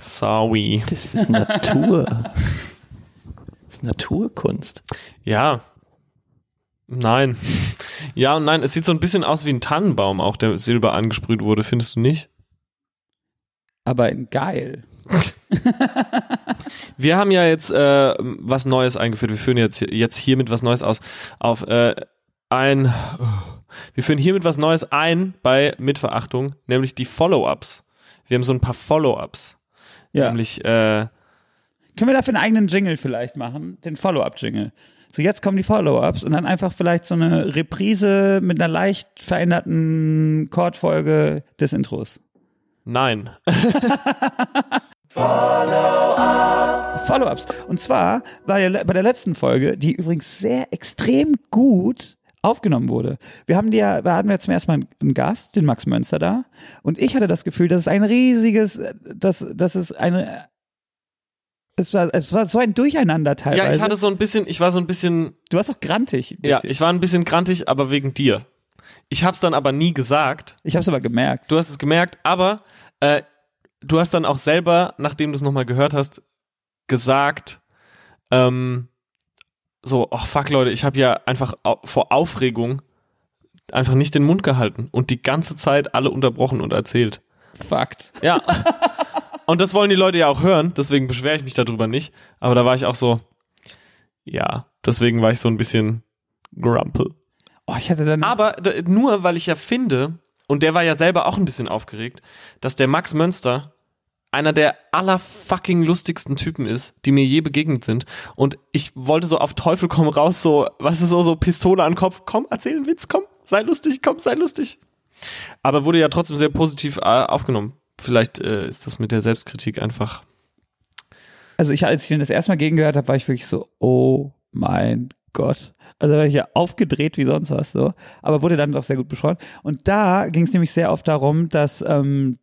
Sorry. das ist Natur. das ist Naturkunst. Ja. Nein. Ja und nein, es sieht so ein bisschen aus wie ein Tannenbaum, auch der mit Silber angesprüht wurde, findest du nicht? Aber geil. Wir haben ja jetzt äh, was Neues eingeführt. Wir führen jetzt, jetzt hiermit was Neues aus. Auf äh, ein. Wir führen hiermit was Neues ein bei Mitverachtung, nämlich die Follow-ups. Wir haben so ein paar Follow-ups. Ja. Nämlich, äh, Können wir dafür einen eigenen Jingle vielleicht machen? Den Follow-up-Jingle. So, jetzt kommen die Follow-ups und dann einfach vielleicht so eine Reprise mit einer leicht veränderten Chordfolge des Intros. nein. Follow-ups. Und zwar war ja bei der letzten Folge, die übrigens sehr extrem gut aufgenommen wurde. Wir haben die ja, wir hatten ja zum ersten Mal einen Gast, den Max Mönster da. Und ich hatte das Gefühl, dass es ein riesiges, dass, dass es eine, es war, es war so ein Durcheinander teilweise. Ja, ich hatte so ein bisschen, ich war so ein bisschen, du warst auch grantig. ja, ich war ein bisschen grantig, aber wegen dir. Ich hab's dann aber nie gesagt. ich habe es aber gemerkt. Du hast es gemerkt, aber äh, du hast dann auch selber, nachdem du es nochmal gehört hast, gesagt, ähm, so, oh fuck Leute, ich habe ja einfach vor Aufregung einfach nicht den Mund gehalten und die ganze Zeit alle unterbrochen und erzählt. Fakt. Ja. und das wollen die Leute ja auch hören, deswegen beschwere ich mich darüber nicht. Aber da war ich auch so, ja, deswegen war ich so ein bisschen grumpel. Oh, ich hatte dann. Aber nur, weil ich ja finde, und der war ja selber auch ein bisschen aufgeregt, dass der Max Mönster einer der allerfucking lustigsten Typen ist, die mir je begegnet sind. Und ich wollte so auf Teufel komm raus, so, was ist so, so Pistole an den Kopf, komm, erzähl einen Witz, komm, sei lustig, komm, sei lustig. Aber wurde ja trotzdem sehr positiv äh, aufgenommen. Vielleicht äh, ist das mit der Selbstkritik einfach. Also ich, als ich den das erste Mal gegengehört habe, war ich wirklich so, oh mein Gott. Also war ich ja aufgedreht wie sonst was so, aber wurde dann doch sehr gut besprochen. Und da ging es nämlich sehr oft darum, dass ähm,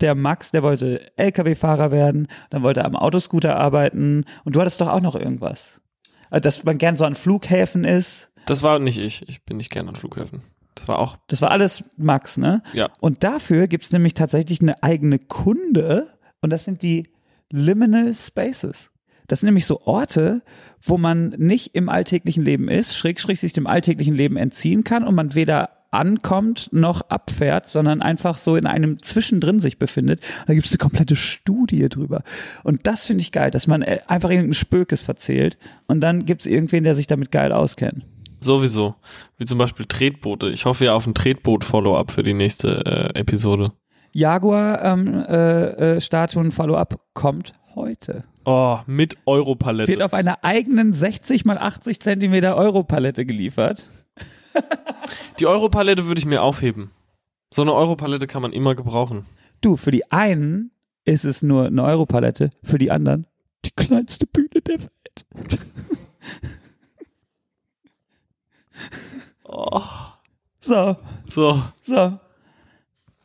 der Max, der wollte LKW-Fahrer werden, dann wollte er am Autoscooter arbeiten und du hattest doch auch noch irgendwas. Also, Dass man gern so an Flughäfen ist. Das war nicht ich. Ich bin nicht gern an Flughäfen. Das war auch. Das war alles Max, ne? Ja. Und dafür gibt's nämlich tatsächlich eine eigene Kunde und das sind die Liminal Spaces. Das sind nämlich so Orte, wo man nicht im alltäglichen Leben ist, schräg, schräg sich dem alltäglichen Leben entziehen kann und man weder ankommt noch abfährt, sondern einfach so in einem Zwischendrin sich befindet. Und da gibt es eine komplette Studie drüber. Und das finde ich geil, dass man äh, einfach irgendeinen Spökes verzählt und dann gibt es irgendwen, der sich damit geil auskennt. Sowieso. Wie zum Beispiel Tretboote. Ich hoffe ja auf ein Tretboot-Follow-up für die nächste äh, Episode. Jaguar ähm, äh, äh, kommt heute. Oh, mit Europalette. Wird auf einer eigenen 60 mal 80 Zentimeter Europalette geliefert. Die Europalette würde ich mir aufheben. So eine Europalette kann man immer gebrauchen. Du, für die einen ist es nur eine Europalette, für die anderen die kleinste Bühne der Welt. Oh, So, so. so.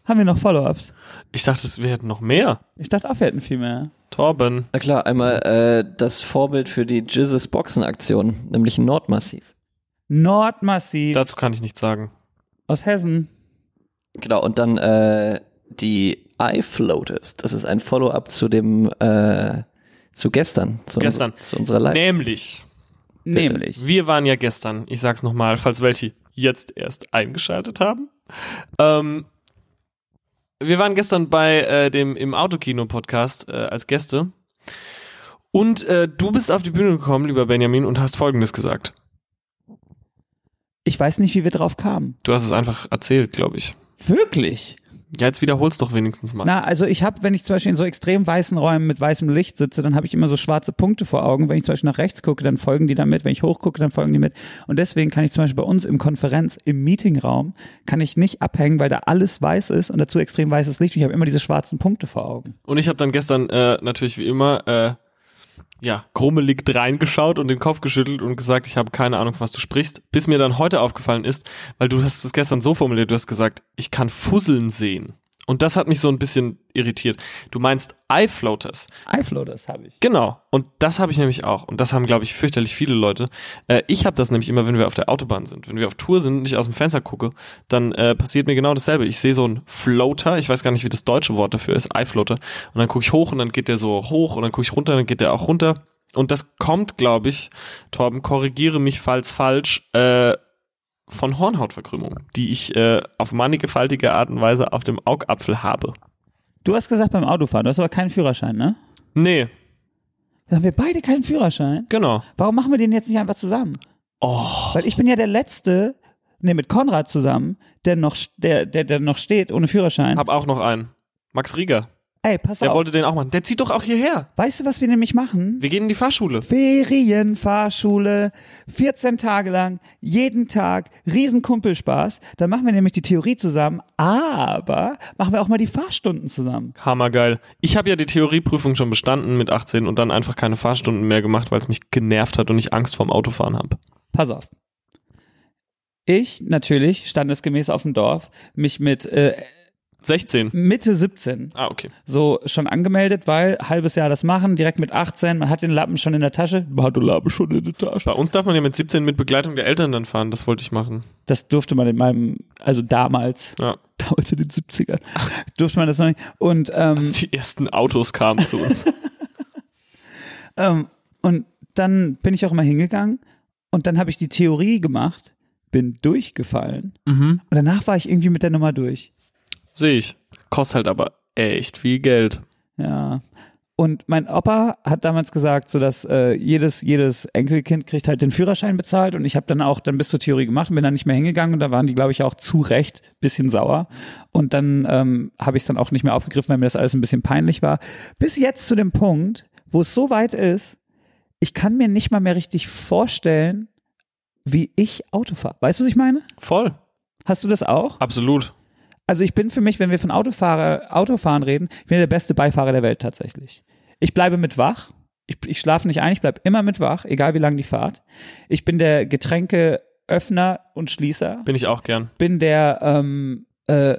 Haben wir noch Follow-ups? Ich dachte, wir hätten noch mehr. Ich dachte auch, wir hätten viel mehr. Torben. Na klar, einmal äh, das Vorbild für die Jizzes Boxen-Aktion, nämlich Nordmassiv. Nordmassiv Dazu kann ich nichts sagen. aus Hessen. Genau, und dann äh, die iFloaters. Das ist ein Follow-up zu dem, äh, zu gestern. Zu Gestern. Unser, zu unserer Live. Nämlich, Nämlich. wir waren ja gestern, ich sag's nochmal, falls welche jetzt erst eingeschaltet haben. Ähm, wir waren gestern bei äh, dem im Autokino-Podcast äh, als Gäste. Und äh, du bist auf die Bühne gekommen, lieber Benjamin, und hast Folgendes gesagt. Ich weiß nicht, wie wir drauf kamen. Du hast es einfach erzählt, glaube ich. Wirklich? Ja, jetzt wiederholst doch wenigstens mal. Na, also ich habe, wenn ich zum Beispiel in so extrem weißen Räumen mit weißem Licht sitze, dann habe ich immer so schwarze Punkte vor Augen. Wenn ich zum Beispiel nach rechts gucke, dann folgen die damit. Wenn ich hochgucke, dann folgen die mit. Und deswegen kann ich zum Beispiel bei uns im Konferenz, im Meetingraum, kann ich nicht abhängen, weil da alles weiß ist und dazu extrem weißes Licht. Und ich habe immer diese schwarzen Punkte vor Augen. Und ich habe dann gestern äh, natürlich wie immer äh, ja grummelig reingeschaut und den Kopf geschüttelt und gesagt, ich habe keine Ahnung, was du sprichst, bis mir dann heute aufgefallen ist, weil du hast es gestern so formuliert, du hast gesagt, ich kann Fusseln sehen. Und das hat mich so ein bisschen irritiert. Du meinst iFloaters. iFloaters habe ich. Genau. Und das habe ich nämlich auch. Und das haben, glaube ich, fürchterlich viele Leute. Äh, ich habe das nämlich immer, wenn wir auf der Autobahn sind. Wenn wir auf Tour sind und ich aus dem Fenster gucke, dann äh, passiert mir genau dasselbe. Ich sehe so einen Floater, ich weiß gar nicht, wie das deutsche Wort dafür ist, iFloater. Und dann gucke ich hoch und dann geht der so hoch und dann gucke ich runter, dann geht der auch runter. Und das kommt, glaube ich, Torben, korrigiere mich, falls falsch, äh, von Hornhautverkrümmung, die ich äh, auf mannigfaltige Art und Weise auf dem Augapfel habe. Du hast gesagt beim Autofahren, du hast aber keinen Führerschein, ne? Nee, Da haben wir beide keinen Führerschein. genau. Warum machen wir den jetzt nicht einfach zusammen? Oh, Weil ich bin ja der Letzte, ne, mit Konrad zusammen, der noch, der, der, der noch steht ohne Führerschein. hab auch noch einen. Max Rieger. Ey, pass Der auf. wollte den auch machen. Der zieht doch auch hierher. Weißt du, was wir nämlich machen? Wir gehen in die Fahrschule. Ferienfahrschule, 14 Tage lang, jeden Tag, riesen Kumpelspaß. Dann machen wir nämlich die Theorie zusammen, aber machen wir auch mal die Fahrstunden zusammen. Hammergeil. Ich habe ja die Theorieprüfung schon bestanden mit 18 und dann einfach keine Fahrstunden mehr gemacht, weil es mich genervt hat und ich Angst vorm Autofahren habe. Pass auf. Ich natürlich, standesgemäß auf dem Dorf, mich mit äh, 16. Mitte 17 Ah, okay. so schon angemeldet, weil halbes Jahr das machen, direkt mit 18, man hat den Lappen schon in der Tasche, man hat den Lappen schon in der Tasche. Bei uns darf man ja mit 17 mit Begleitung der Eltern dann fahren. Das wollte ich machen. Das durfte man in meinem, also damals, Ja. damals in den 70ern, durfte man das noch nicht. Und, ähm, Als die ersten Autos kamen zu uns. ähm, und dann bin ich auch immer hingegangen und dann habe ich die Theorie gemacht, bin durchgefallen mhm. und danach war ich irgendwie mit der Nummer durch. Sehe ich. Kostet halt aber echt viel Geld. Ja. Und mein Opa hat damals gesagt, so dass äh, jedes jedes Enkelkind kriegt halt den Führerschein bezahlt und ich habe dann auch dann bis zur Theorie gemacht und bin dann nicht mehr hingegangen und da waren die glaube ich auch zu Recht bisschen sauer und dann ähm, habe ich es dann auch nicht mehr aufgegriffen, weil mir das alles ein bisschen peinlich war. Bis jetzt zu dem Punkt, wo es so weit ist, ich kann mir nicht mal mehr richtig vorstellen, wie ich Auto fahre. Weißt du, was ich meine? Voll. Hast du das auch? Absolut. Also ich bin für mich, wenn wir von Autofahrer, Autofahren reden, ich bin der beste Beifahrer der Welt tatsächlich. Ich bleibe mit wach. Ich, ich schlafe nicht ein, ich bleibe immer mit wach, egal wie lang die Fahrt. Ich bin der Getränkeöffner und Schließer. Bin ich auch gern. Bin der, ähm, äh,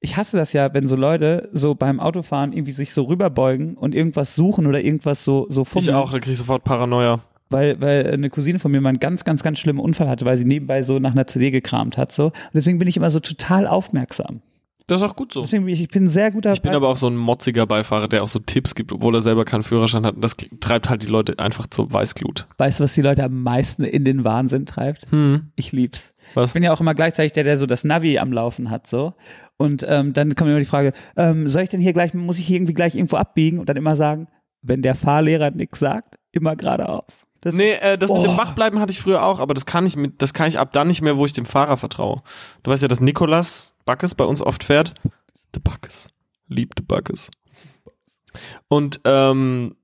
ich hasse das ja, wenn so Leute so beim Autofahren irgendwie sich so rüberbeugen und irgendwas suchen oder irgendwas so, so Ich fummeln. auch, da krieg ich sofort Paranoia. Weil, weil eine Cousine von mir mal einen ganz, ganz, ganz schlimmen Unfall hatte, weil sie nebenbei so nach einer CD gekramt hat. So. Und deswegen bin ich immer so total aufmerksam. Das ist auch gut so. Deswegen bin ich, ich bin ein sehr guter Ich bin aber auch so ein motziger Beifahrer, der auch so Tipps gibt, obwohl er selber keinen Führerschein hat. Und das treibt halt die Leute einfach zur Weißglut. Weißt du, was die Leute am meisten in den Wahnsinn treibt? Hm. Ich lieb's. Was? Ich bin ja auch immer gleichzeitig der, der so das Navi am Laufen hat, so. Und ähm, dann kommt immer die Frage, ähm, soll ich denn hier gleich, muss ich hier irgendwie gleich irgendwo abbiegen? Und dann immer sagen, wenn der Fahrlehrer nichts sagt, immer geradeaus. Das, Nee, äh, das mit Oh. dem Wachbleiben hatte ich früher auch, aber das kann ich mit, das kann ich ab dann nicht mehr, wo ich dem Fahrer vertraue. Du weißt ja, dass Nikolas Backes bei uns oft fährt. Der Backes. Liebt der Backes. Und ähm,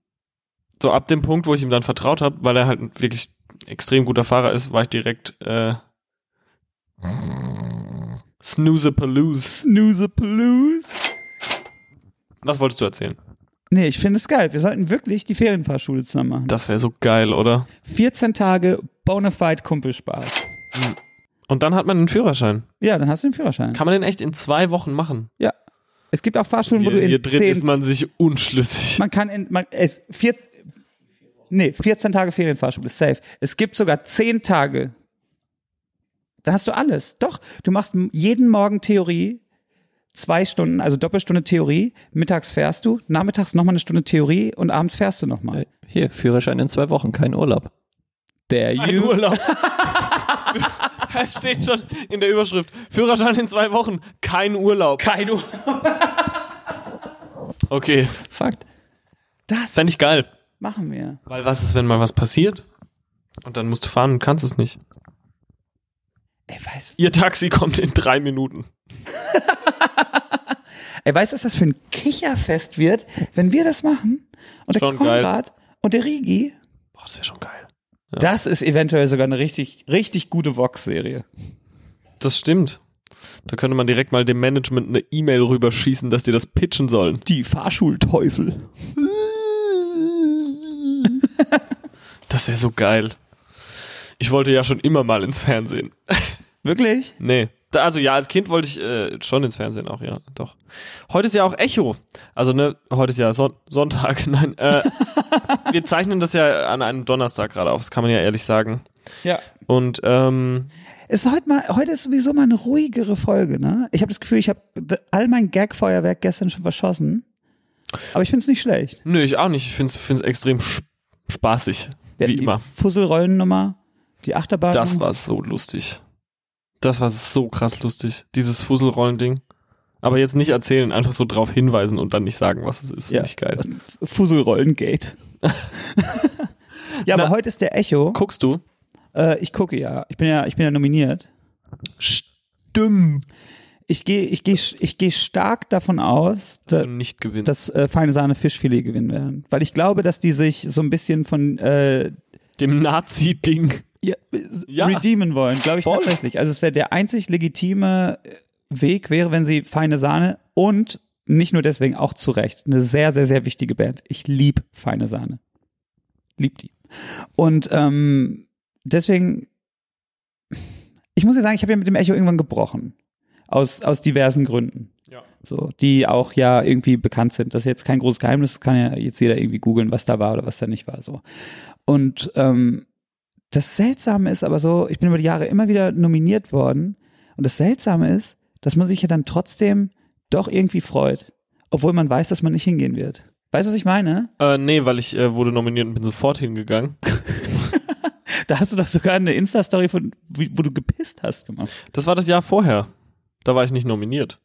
so ab dem Punkt, wo ich ihm dann vertraut habe, weil er halt wirklich extrem guter Fahrer ist, war ich direkt äh, Snooze-Paloose. Snooze-Paloose. Was wolltest du erzählen? Nee, ich finde es geil. Wir sollten wirklich die Ferienfahrschule zusammen machen. Das wäre so geil, oder? 14 Tage Bonafide Kumpelspaß. Und dann hat man einen Führerschein. Ja, dann hast du den Führerschein. Kann man den echt in zwei Wochen machen? ja. Es gibt auch Fahrschulen, wo du Hier, in hier drin 10 ist man sich unschlüssig. Man kann in, man, es, vier, nee, 14 Tage Ferienfahrschule, safe. Es gibt sogar 10 Tage. Da hast du alles. Doch, du machst jeden Morgen Theorie, zwei Stunden, also Doppelstunde Theorie, mittags fährst du, nachmittags nochmal eine Stunde Theorie und abends fährst du nochmal. Hier, Führerschein in zwei Wochen, kein Urlaub. Der. Urlaub. es steht schon in der Überschrift. Führerschein in zwei Wochen. Kein Urlaub. Kein Ur Okay, Fakt. Das fände ich geil. machen wir. Weil was ist, wenn mal was passiert? Und dann musst du fahren und kannst es nicht. Ey, weißt, Ihr Taxi kommt in drei Minuten. ey, weißt du, was das für ein Kicherfest wird, wenn wir das machen? Und der Schon geil. Konrad und der Rigi, Boah, das wäre schon geil. das ist eventuell sogar eine richtig, richtig gute Vox-Serie. Das stimmt. Da könnte man direkt mal dem Management eine E-Mail rüberschießen, dass die das pitchen sollen. Die Fahrschulteufel. Das wäre so geil. Ich wollte ja schon immer mal ins Fernsehen. Wirklich? Nee. Da, also ja, als Kind wollte ich äh, schon ins Fernsehen auch, ja, doch. Heute ist ja auch Echo. Also ne, heute ist ja Son Sonntag. Nein, äh, wir zeichnen das ja an einem Donnerstag gerade auf, das kann man ja ehrlich sagen. Ja. Und ähm, Ist heute mal, heute ist sowieso mal eine ruhigere Folge, ne? Ich habe das Gefühl, ich habe all mein Gag-Feuerwerk gestern schon verschossen. Aber ich finde es nicht schlecht. nö, ich auch nicht. Ich finde es extrem sp spaßig. Wir Wie immer. Fusselrollennummer, die Achterbahn. Das war so lustig. Das war so krass lustig. Dieses Fusselrollending. Aber jetzt nicht erzählen, einfach so drauf hinweisen und dann nicht sagen, was es ist. Finde Ja. ich geil. Fusselrollengate. ja, aber Na. heute ist der Echo. Guckst du? Äh, ich gucke ja. Ich bin ja, ich bin ja nominiert. Stimmt. Ich gehe, ich gehe, ich gehe stark davon aus, da, Du nicht gewinnen. dass äh, feine Sahne Fischfilet gewinnen werden, weil ich glaube, dass die sich so ein bisschen von äh, Dem Nazi-Ding. Ja, Ja. redeemen wollen, glaube ich Voll. tatsächlich. Also es wäre der einzig legitime Weg wäre, wenn sie feine Sahne und nicht nur deswegen auch zu Recht eine sehr sehr sehr wichtige Band. Ich lieb feine Sahne, lieb die. Und ähm, deswegen, ich muss ja sagen, ich habe ja mit dem Echo irgendwann gebrochen aus aus diversen Gründen. Ja. So, die auch ja irgendwie bekannt sind. Das ist jetzt kein großes Geheimnis, das kann ja jetzt jeder irgendwie googeln, was da war oder was da nicht war. So. Und ähm, das Seltsame ist aber so, ich bin über die Jahre immer wieder nominiert worden. Und das Seltsame ist, dass man sich ja dann trotzdem doch irgendwie freut, obwohl man weiß, dass man nicht hingehen wird. Weißt du, was ich meine? Äh, nee, weil ich äh, wurde nominiert und bin sofort hingegangen. Da hast du doch sogar eine Insta-Story von, wo du gepisst hast gemacht. Das war das Jahr vorher. Da war ich nicht nominiert.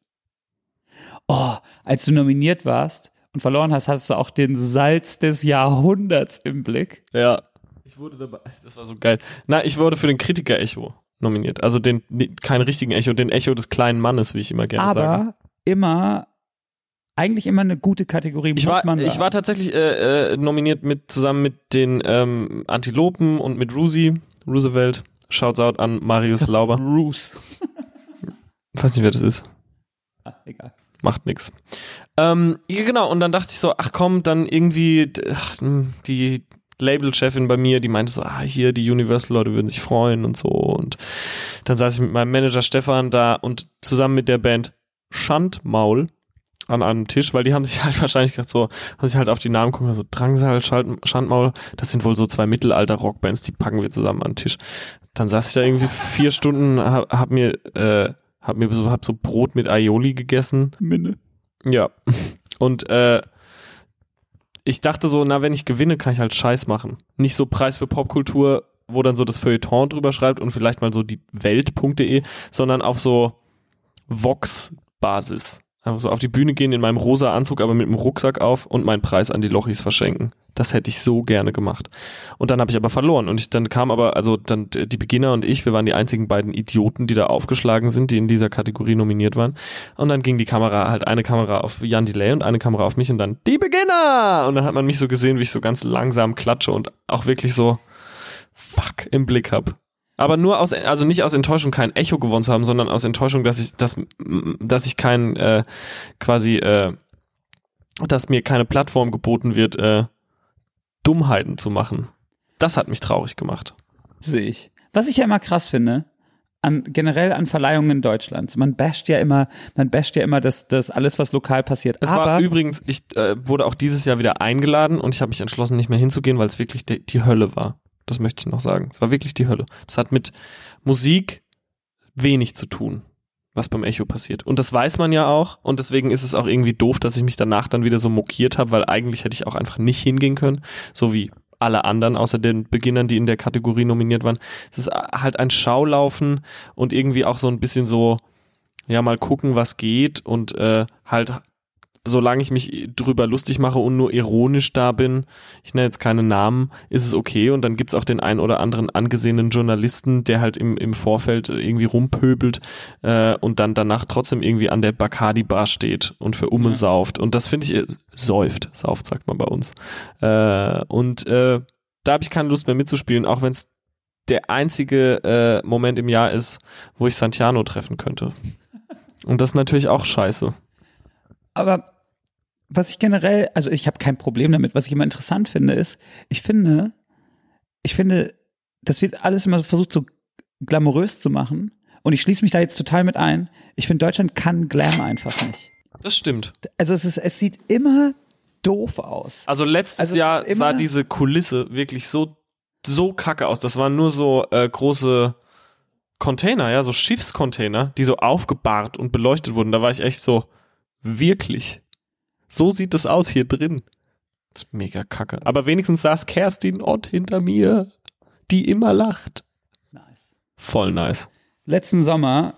Oh, als du nominiert warst und verloren hast, hattest du auch den Salz des Jahrhunderts im Blick. Ja. Ich wurde dabei. Das war so geil. Na, ich wurde für den Kritiker-Echo nominiert. Also den, keinen richtigen Echo, den Echo des kleinen Mannes, wie ich immer gerne aber sage. immer, eigentlich immer eine gute Kategorie. Ich war, ich war tatsächlich äh, äh, nominiert mit zusammen mit den ähm, Antilopen und mit Rusi, Roosevelt. Shouts out an Marius Lauber. Ich weiß nicht, wer das ist. Ah, egal. Macht nix. Ähm, ja, genau, und dann dachte ich so, ach komm, dann irgendwie, ach, hm, die Labelchefin bei mir, die meinte so, ah, hier, die Universal-Leute würden sich freuen und so. Und dann saß ich mit meinem Manager Stefan da und zusammen mit der Band Schandmaul an einem Tisch, weil die haben sich halt wahrscheinlich gedacht so, haben sich halt auf die Namen gucken, so Drangsal, Schand, Schandmaul, das sind wohl so zwei Mittelalter-Rockbands, die packen wir zusammen an den Tisch. Dann saß ich da irgendwie vier Stunden, hab, hab mir, äh, hab mir so, hab so Brot mit Aioli gegessen. Minne. Ja. Und äh, ich dachte so, na, wenn ich gewinne, kann ich halt Scheiß machen. Nicht so Preis für Popkultur, wo dann so das Feuilleton drüber schreibt und vielleicht mal so die Welt.de, sondern auf so Vox-Basis. Einfach so auf die Bühne gehen in meinem rosa Anzug, aber mit einem Rucksack auf und meinen Preis an die Lochis verschenken. Das hätte ich so gerne gemacht. Und dann habe ich aber verloren. Und ich, dann kam aber, also dann die Beginner und ich, wir waren die einzigen beiden Idioten, die da aufgeschlagen sind, die in dieser Kategorie nominiert waren. Und dann ging die Kamera, halt eine Kamera auf Jan Delay und eine Kamera auf mich und dann die Beginner! Und dann hat man mich so gesehen, wie ich so ganz langsam klatsche und auch wirklich so fuck im Blick hab. Aber nur aus, also nicht aus Enttäuschung kein Echo gewonnen zu haben, sondern aus Enttäuschung, dass ich, dass, dass ich kein, äh, quasi, äh, dass mir keine Plattform geboten wird, äh, Dummheiten zu machen. Das hat mich traurig gemacht. Sehe ich. Was ich ja immer krass finde, an, generell an Verleihungen in Deutschland. Man basht ja immer, man basht ja immer das, das alles, was lokal passiert. Es Aber war übrigens, ich äh, wurde auch dieses Jahr wieder eingeladen und ich habe mich entschlossen, nicht mehr hinzugehen, weil es wirklich die, die Hölle war. Das möchte ich noch sagen. Es war wirklich die Hölle. Das hat mit Musik wenig zu tun, was beim Echo passiert. Und das weiß man ja auch. Und deswegen ist es auch irgendwie doof, dass ich mich danach dann wieder so mokiert habe, weil eigentlich hätte ich auch einfach nicht hingehen können. So wie alle anderen, außer den Beginnern, die in der Kategorie nominiert waren. Es ist halt ein Schaulaufen und irgendwie auch so ein bisschen so, ja, mal gucken, was geht und äh, halt solange ich mich drüber lustig mache und nur ironisch da bin, ich nenne jetzt keine Namen, ist es okay. Und dann gibt's auch den einen oder anderen angesehenen Journalisten, der halt im, im Vorfeld irgendwie rumpöbelt äh, und dann danach trotzdem irgendwie an der Bacardi-Bar steht und für Umme Ja. sauft. Und das finde ich, äh, säuft, sauft sagt man bei uns. Äh, und äh, da habe ich keine Lust mehr mitzuspielen, auch wenn es der einzige äh, Moment im Jahr ist, wo ich Santiano treffen könnte. Und das ist natürlich auch scheiße. Aber was ich generell, also ich habe kein Problem damit. Was ich immer interessant finde, ist, ich finde, ich finde, das wird alles immer so versucht, so glamourös zu machen. Und ich schließe mich da jetzt total mit ein. Ich finde, Deutschland kann Glam einfach nicht. Das stimmt. Also es ist, es sieht immer doof aus. Also letztes Also Jahr sah diese Kulisse wirklich so so kacke aus. Das waren nur so äh, große Container, ja, so Schiffscontainer, die so aufgebahrt und beleuchtet wurden. Da war ich echt so wirklich. So sieht es aus hier drin. Das ist mega kacke. Aber wenigstens saß Kerstin Ott hinter mir, die immer lacht. Nice. Voll nice. Letzten Sommer,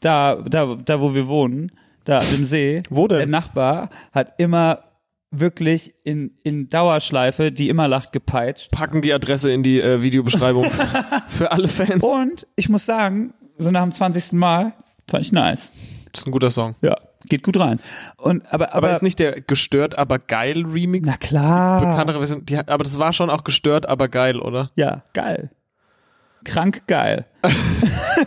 da, da, da wo wir wohnen, da am See, Wo der denn? Nachbar hat immer wirklich in, in Dauerschleife die immer lacht gepeitscht. Packen die Adresse in die äh, Videobeschreibung für, für alle Fans. Und ich muss sagen, so nach dem 20. Mal fand ich nice. Das ist ein guter Song. Ja, geht gut rein. Und aber Aber, aber, ist nicht der gestört, aber geil Remix? na klar. bekanntere Version, die, aber das war schon auch gestört, aber geil, oder? Ja, geil. Krank geil.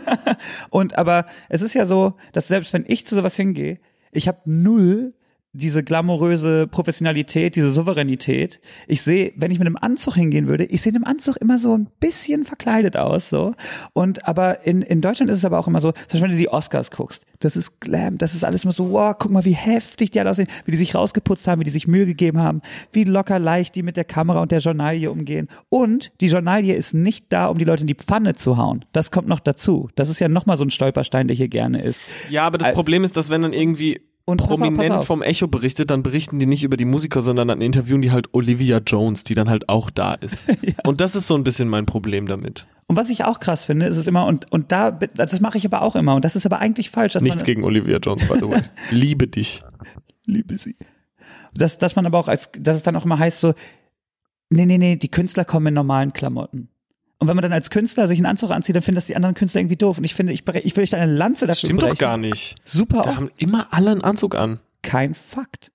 und aber es ist ja so, dass selbst wenn ich zu sowas hingehe, ich habe null diese glamouröse Professionalität, diese Souveränität. Ich sehe, wenn ich mit einem Anzug hingehen würde, ich sehe in einem Anzug immer so ein bisschen verkleidet aus, so. Und aber in, in Deutschland ist es aber auch immer so, zum Beispiel wenn du die Oscars guckst, das ist Glam, das ist alles immer so, wow, guck mal, wie heftig die alle aussehen, wie die sich rausgeputzt haben, wie die sich Mühe gegeben haben, wie locker leicht die mit der Kamera und der Journalie umgehen. Und die Journalie ist nicht da, um die Leute in die Pfanne zu hauen. Das kommt noch dazu. Das ist ja nochmal so ein Stolperstein, der hier gerne ist. Ja, aber das Also- Problem ist, dass wenn dann irgendwie Und pass auf, prominent pass auf. vom Echo berichtet, dann berichten die nicht über die Musiker, sondern dann interviewen die halt Olivia Jones, die dann halt auch da ist. Und das ist so ein bisschen mein Problem damit. Und was ich auch krass finde, ist es immer, und, und da, das mache ich aber auch immer, und das ist aber eigentlich falsch, Nichts gegen Olivia Jones, by the way. Liebe dich. liebe sie. Dass, dass man aber auch als, dass es dann auch immer heißt so, nee, nee, nee, die Künstler kommen in normalen Klamotten. Und wenn man dann als Künstler sich einen Anzug anzieht, dann finden das die anderen Künstler irgendwie doof. Und ich finde, ich, ich will nicht eine Lanze Das dafür stimmt brechen. doch gar nicht. Super Da auch haben immer alle einen Anzug an. kein Fakt.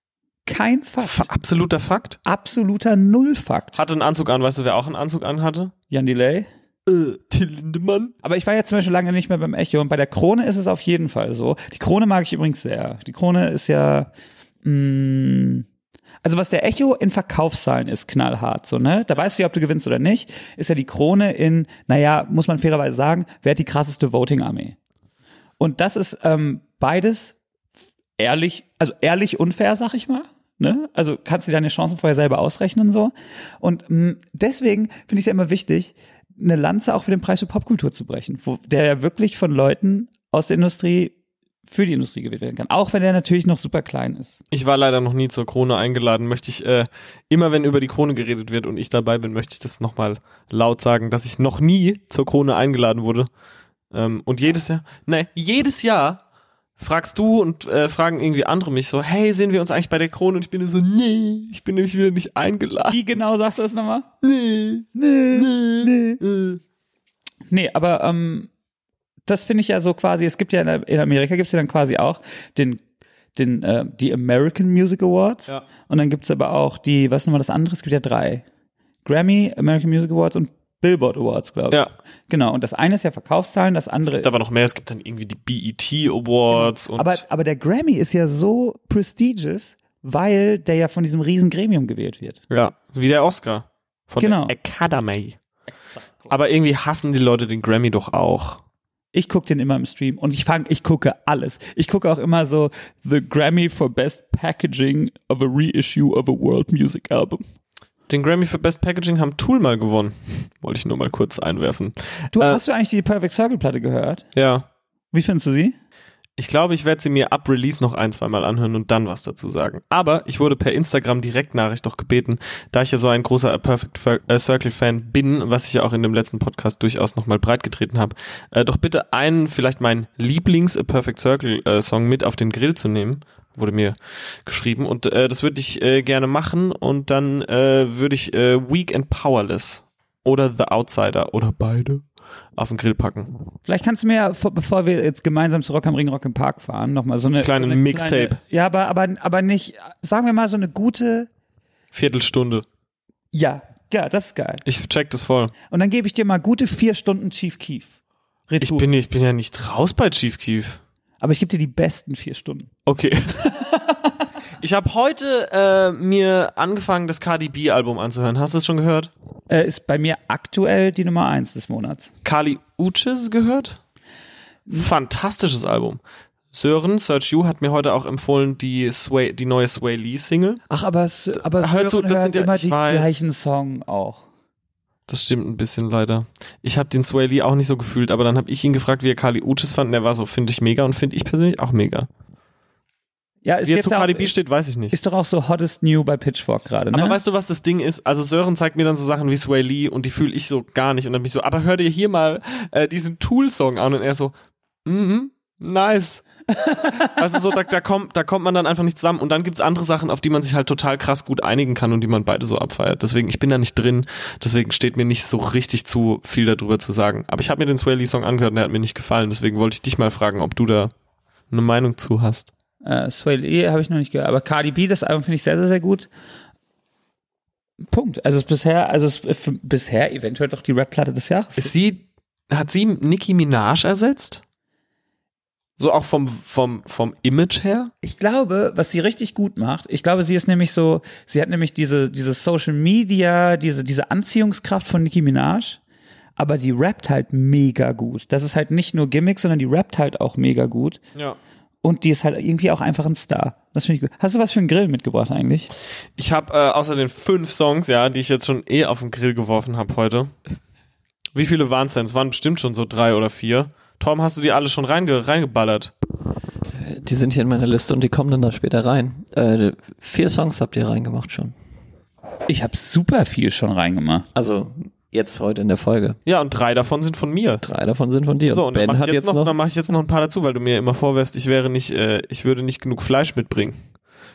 Kein Fakt. Fa absoluter Fakt. Absoluter Nullfakt. Hatte einen Anzug an, weißt du, wer auch einen Anzug an hatte? Jan Delay? Äh, Till Lindemann. Aber ich war jetzt zum Beispiel lange nicht mehr beim Echo und bei der Krone ist es auf jeden Fall so. Die Krone mag ich übrigens sehr. Die Krone ist ja, mh, also was der Echo in Verkaufszahlen ist, knallhart, so, ne? Da weißt du ja, ob du gewinnst oder nicht, ist ja die Krone in, naja, muss man fairerweise sagen, wer hat die krasseste Voting-Armee? Und das ist ähm, beides ehrlich, also ehrlich unfair, sag ich mal. Ne? Also kannst du deine Chancen vorher selber ausrechnen so. Und mh, deswegen finde ich es ja immer wichtig, eine Lanze auch für den Preis für Popkultur zu brechen, wo der ja wirklich von Leuten aus der Industrie für die Industrie gewählt werden kann. Auch wenn der natürlich noch super klein ist. Ich war leider noch nie zur Krone eingeladen. Möchte ich, äh, immer wenn über die Krone geredet wird und ich dabei bin, möchte ich das nochmal laut sagen, dass ich noch nie zur Krone eingeladen wurde. Ähm, und jedes Jahr, ne, jedes Jahr fragst du und äh, fragen irgendwie andere mich so, hey, sehen wir uns eigentlich bei der Krone? Und ich bin so, nee, ich bin nämlich wieder nicht eingeladen. Wie genau sagst du das nochmal? Nee, Nee, nee. äh. Nee, aber ähm, das finde ich ja so quasi, es gibt ja in, Amerika gibt's ja dann quasi auch den, den, äh, die American Music Awards. Ja. Und dann gibt's aber auch die, was ist nochmal das andere? Es gibt ja drei. Grammy, American Music Awards und Billboard Awards, glaube ich. Ja. Genau. Und das eine ist ja Verkaufszahlen, das Es andere. gibt aber noch mehr, es gibt dann irgendwie die BET Awards und aber, aber der Grammy ist ja so prestigious, weil der ja von diesem riesen Gremium gewählt wird. ja, wie der Oscar von Genau. der Academy. Aber irgendwie hassen die Leute den Grammy doch auch. Ich gucke den immer im Stream und ich fang, ich gucke alles. Ich gucke auch immer so The Grammy for Best Packaging of a Reissue of a World Music Album. Den Grammy für Best Packaging haben Tool mal gewonnen. Wollte ich nur mal kurz einwerfen. Du, Äh, hast du eigentlich die Perfect Circle Platte gehört? Ja. Wie findest du sie? Ich glaube, ich werde sie mir ab Release noch ein, zweimal anhören und dann was dazu sagen. Aber ich wurde per Instagram Direktnachricht doch gebeten, da ich ja so ein großer A Perfect Fir- äh, Circle Fan bin, was ich ja auch in dem letzten Podcast durchaus nochmal breitgetreten habe, äh, doch bitte einen, vielleicht meinen Lieblings A Perfect Circle äh, Song mit auf den Grill zu nehmen. Wurde mir geschrieben und äh, das würde ich äh, gerne machen und dann äh, würde ich äh, Weak and Powerless oder The Outsider oder beide auf den Grill packen. Vielleicht kannst du mir, ja, vor- bevor wir jetzt gemeinsam zu Rock am Ring Rock im Park fahren, nochmal so eine Kleine so eine Mixtape. kleine- Ja, aber, aber, aber nicht, sagen wir mal so eine gute, Viertelstunde. ja, ja, das ist geil. Ich check das voll. Und dann gebe ich dir mal gute vier Stunden Chief Keef. Ich Retour. bin, ich bin ja nicht raus bei Chief Keef. aber ich gebe dir die besten vier Stunden. Okay. ich habe heute äh, mir angefangen, das Cardi B Album anzuhören. Hast du es schon gehört? Äh, ist bei mir aktuell die Nummer eins des Monats. Kali Uchis gehört? Fantastisches Album. Sören, Search You, hat mir heute auch empfohlen, die, Sway, die neue Sway Lee Single. Ach, aber, es, aber Hör zu, Sören das hört sind ja- immer die weiß. gleichen Song auch. Das stimmt ein bisschen leider. Ich habe den Sway Lee auch nicht so gefühlt, aber dann habe ich ihn gefragt, wie er Kali Uchis fand. Und er war so, finde ich mega und finde ich persönlich auch mega. Ja, es Wie er gibt zu auch, Cardi B steht, weiß ich nicht. ist doch auch so Hottest New bei Pitchfork gerade, ne? Aber weißt du, was das Ding ist? Also Sören zeigt mir dann so Sachen wie Sway Lee und die fühle ich so gar nicht. Und dann bin ich so, aber hör dir hier mal äh, diesen Tool-Song an. Und er so, mhm, nice. weißt du, so, da, da, kommt, da kommt man dann einfach nicht zusammen. Und dann gibt's andere Sachen, auf die man sich halt total krass gut einigen kann und die man beide so abfeiert. Deswegen, ich bin da nicht drin. Deswegen steht mir nicht so richtig zu, viel darüber zu sagen. Aber ich habe mir den Sway Lee-Song angehört und der hat mir nicht gefallen. Deswegen wollte ich dich mal fragen, ob du da eine Meinung zu hast. Äh, Sway Lee habe ich noch nicht gehört, aber Cardi B, das Album finde ich sehr, sehr, sehr gut. Punkt. Also bisher, also bisher eventuell doch die Rap-Platte des Jahres. Ist sie, hat sie Nicki Minaj ersetzt? So auch vom, vom, vom Image her? Ich glaube, was sie richtig gut macht, ich glaube, sie ist nämlich so, sie hat nämlich diese, diese Social Media, diese, diese Anziehungskraft von Nicki Minaj, aber die rappt halt mega gut. Das ist halt nicht nur Gimmick, sondern die rappt halt auch mega gut. Ja. Und die ist halt irgendwie auch einfach ein Star. Das finde ich gut. Hast du was für einen Grill mitgebracht eigentlich? Ich habe äh, außer den fünf Songs, ja, die ich jetzt schon eh auf den Grill geworfen habe heute. Wie viele waren es denn? Es waren bestimmt schon so drei oder vier. Tom, hast du die alle schon reinge reingeballert? Die sind hier in meiner Liste und die kommen dann da später rein. Äh, vier Songs habt ihr reingemacht schon. Ich habe super viel schon reingemacht. Also jetzt heute in der Folge. Ja, und drei davon sind von mir. Drei davon sind von dir. So, und dann ben mache hat ich jetzt jetzt noch, noch, dann mache ich jetzt noch ein paar dazu, weil du mir immer vorwirfst, ich wäre nicht, äh, ich würde nicht genug Fleisch mitbringen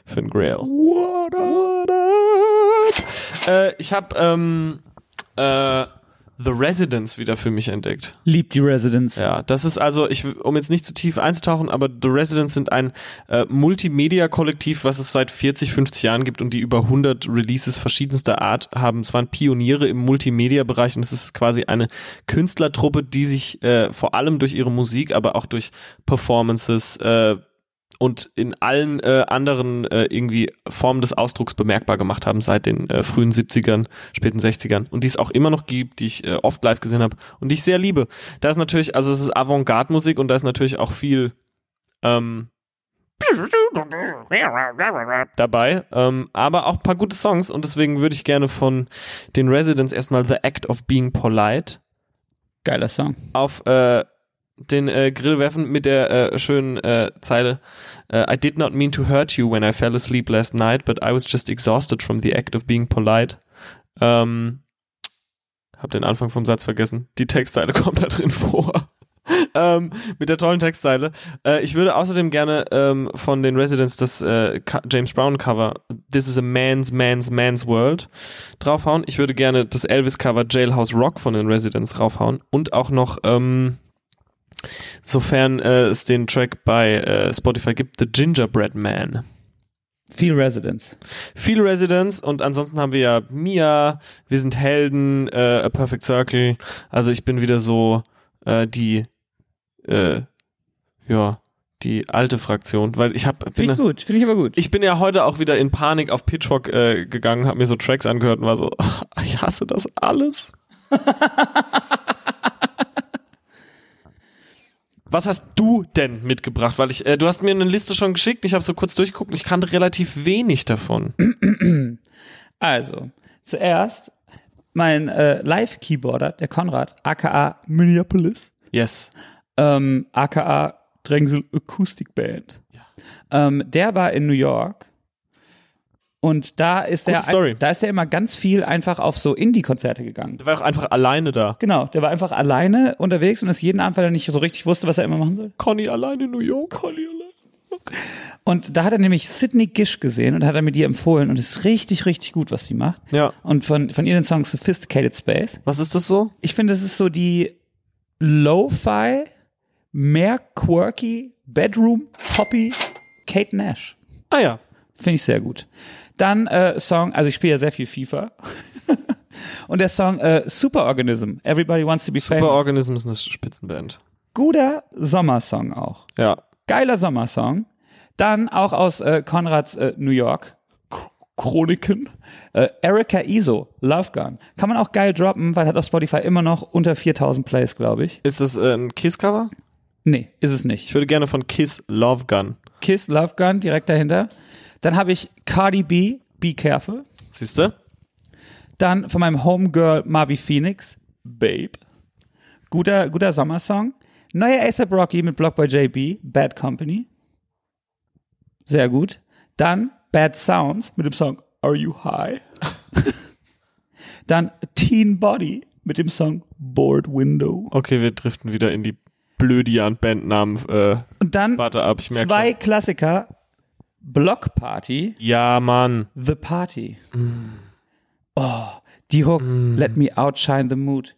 für. What up? What up? Äh, ich habe ähm, äh, The Residents wieder für mich entdeckt. Liebt die Residents. Ja, das ist also, ich, um jetzt nicht zu tief einzutauchen, aber The Residents sind ein äh, Multimedia-Kollektiv, was es seit 40, 50 Jahren gibt und die über 100 Releases verschiedenster Art haben. Es waren Pioniere im Multimedia-Bereich und es ist quasi eine Künstlertruppe, die sich äh, vor allem durch ihre Musik, aber auch durch Performances, äh, und in allen äh, anderen äh, irgendwie Formen des Ausdrucks bemerkbar gemacht haben seit den äh, frühen 70ern, späten 60ern und die es auch immer noch gibt, die ich äh, oft live gesehen habe und die ich sehr liebe. Da ist natürlich, also es ist Avantgarde-Musik und da ist natürlich auch viel ähm, dabei, ähm, aber auch ein paar gute Songs und deswegen würde ich gerne von den Residents erstmal The Act of Being Polite Geiler Song. auf äh, den äh, Grill werfen mit der äh, schönen äh, Zeile äh, I did not mean to hurt you when I fell asleep last night, but I was just exhausted from the act of being polite. Ähm, hab den Anfang vom Satz vergessen. Die Textzeile kommt da drin vor. ähm, mit der tollen Textzeile. Äh, ich würde außerdem gerne ähm, von den Residents das äh, James Brown Cover This is a Man's, Man's, Man's World draufhauen. Ich würde gerne das Elvis Cover Jailhouse Rock von den Residents draufhauen und auch noch ähm, sofern äh, es den Track bei äh, Spotify gibt, The Gingerbread Man. Viel Residents. Viele Residents und ansonsten haben wir ja Mia, wir sind Helden, äh, A Perfect Circle. Also ich bin wieder so äh, die, äh, ja, die alte Fraktion, weil ich habe Finde ich gut, finde ich aber gut. ich bin ja heute auch wieder in Panik auf Pitchfork äh, gegangen, habe mir so Tracks angehört und war so, ich hasse das alles. Was hast du denn mitgebracht? Weil ich, äh, du hast mir eine Liste schon geschickt, ich habe so kurz durchgeguckt und ich kannte relativ wenig davon. Also, zuerst mein äh, Live-Keyboarder, der Konrad, aka Minneapolis, Yes. ähm, aka Drängsel Acoustic Band. Ähm, der war in New York und da ist der, Story. da ist der immer ganz viel einfach auf so Indie-Konzerte gegangen. Der war auch einfach alleine da. Genau, der war einfach alleine unterwegs und ist jeden Abend, weil er nicht so richtig wusste, was er immer machen soll. Conny allein in New York. Conny allein. Und da hat er nämlich Sydney Gish gesehen und hat er mir die empfohlen und es ist richtig, richtig gut, was sie macht. Ja. Und von, von ihr den Song Sophisticated Space. Was ist das so? Ich finde, es ist so die Lo-Fi, mehr quirky, Bedroom, Poppy, Kate Nash. Ah ja. Finde ich sehr gut. Dann äh, Song, also ich spiele ja sehr viel FIFA. Und der Song äh, Superorganism, Everybody Wants to Be Super Famous. Organism ist eine Spitzenband. Guter Sommersong auch. Ja. Geiler Sommersong. Dann auch aus äh, Konrads äh, New York Ch- Chroniken. Äh, Erika Iso, Love Gun. Kann man auch geil droppen, weil hat auf Spotify immer noch unter 4000 Plays, glaube ich. Ist das äh, ein Kiss-Cover? Nee, ist es Ich nicht. würde gerne von Kiss Love Gun. Kiss, Love Gun direkt dahinter. Dann habe ich Cardi B, Be Careful. Siehst du? Dann von meinem Homegirl Marvi Phoenix, Babe. Guter, guter Sommersong. Neuer ASAP Rocky mit Block by JB, Bad Company. Sehr gut. Dann Bad Sounds mit dem Song Are You High? Dann Teen Body mit dem Song Board Window. Okay, wir driften wieder in die blödian Bandnamen. Äh, Und dann warte ab, ich merke zwei schon. Klassiker. Block Party, Ja, Mann. The Party. Oh, die Hook. Let me outshine the mood.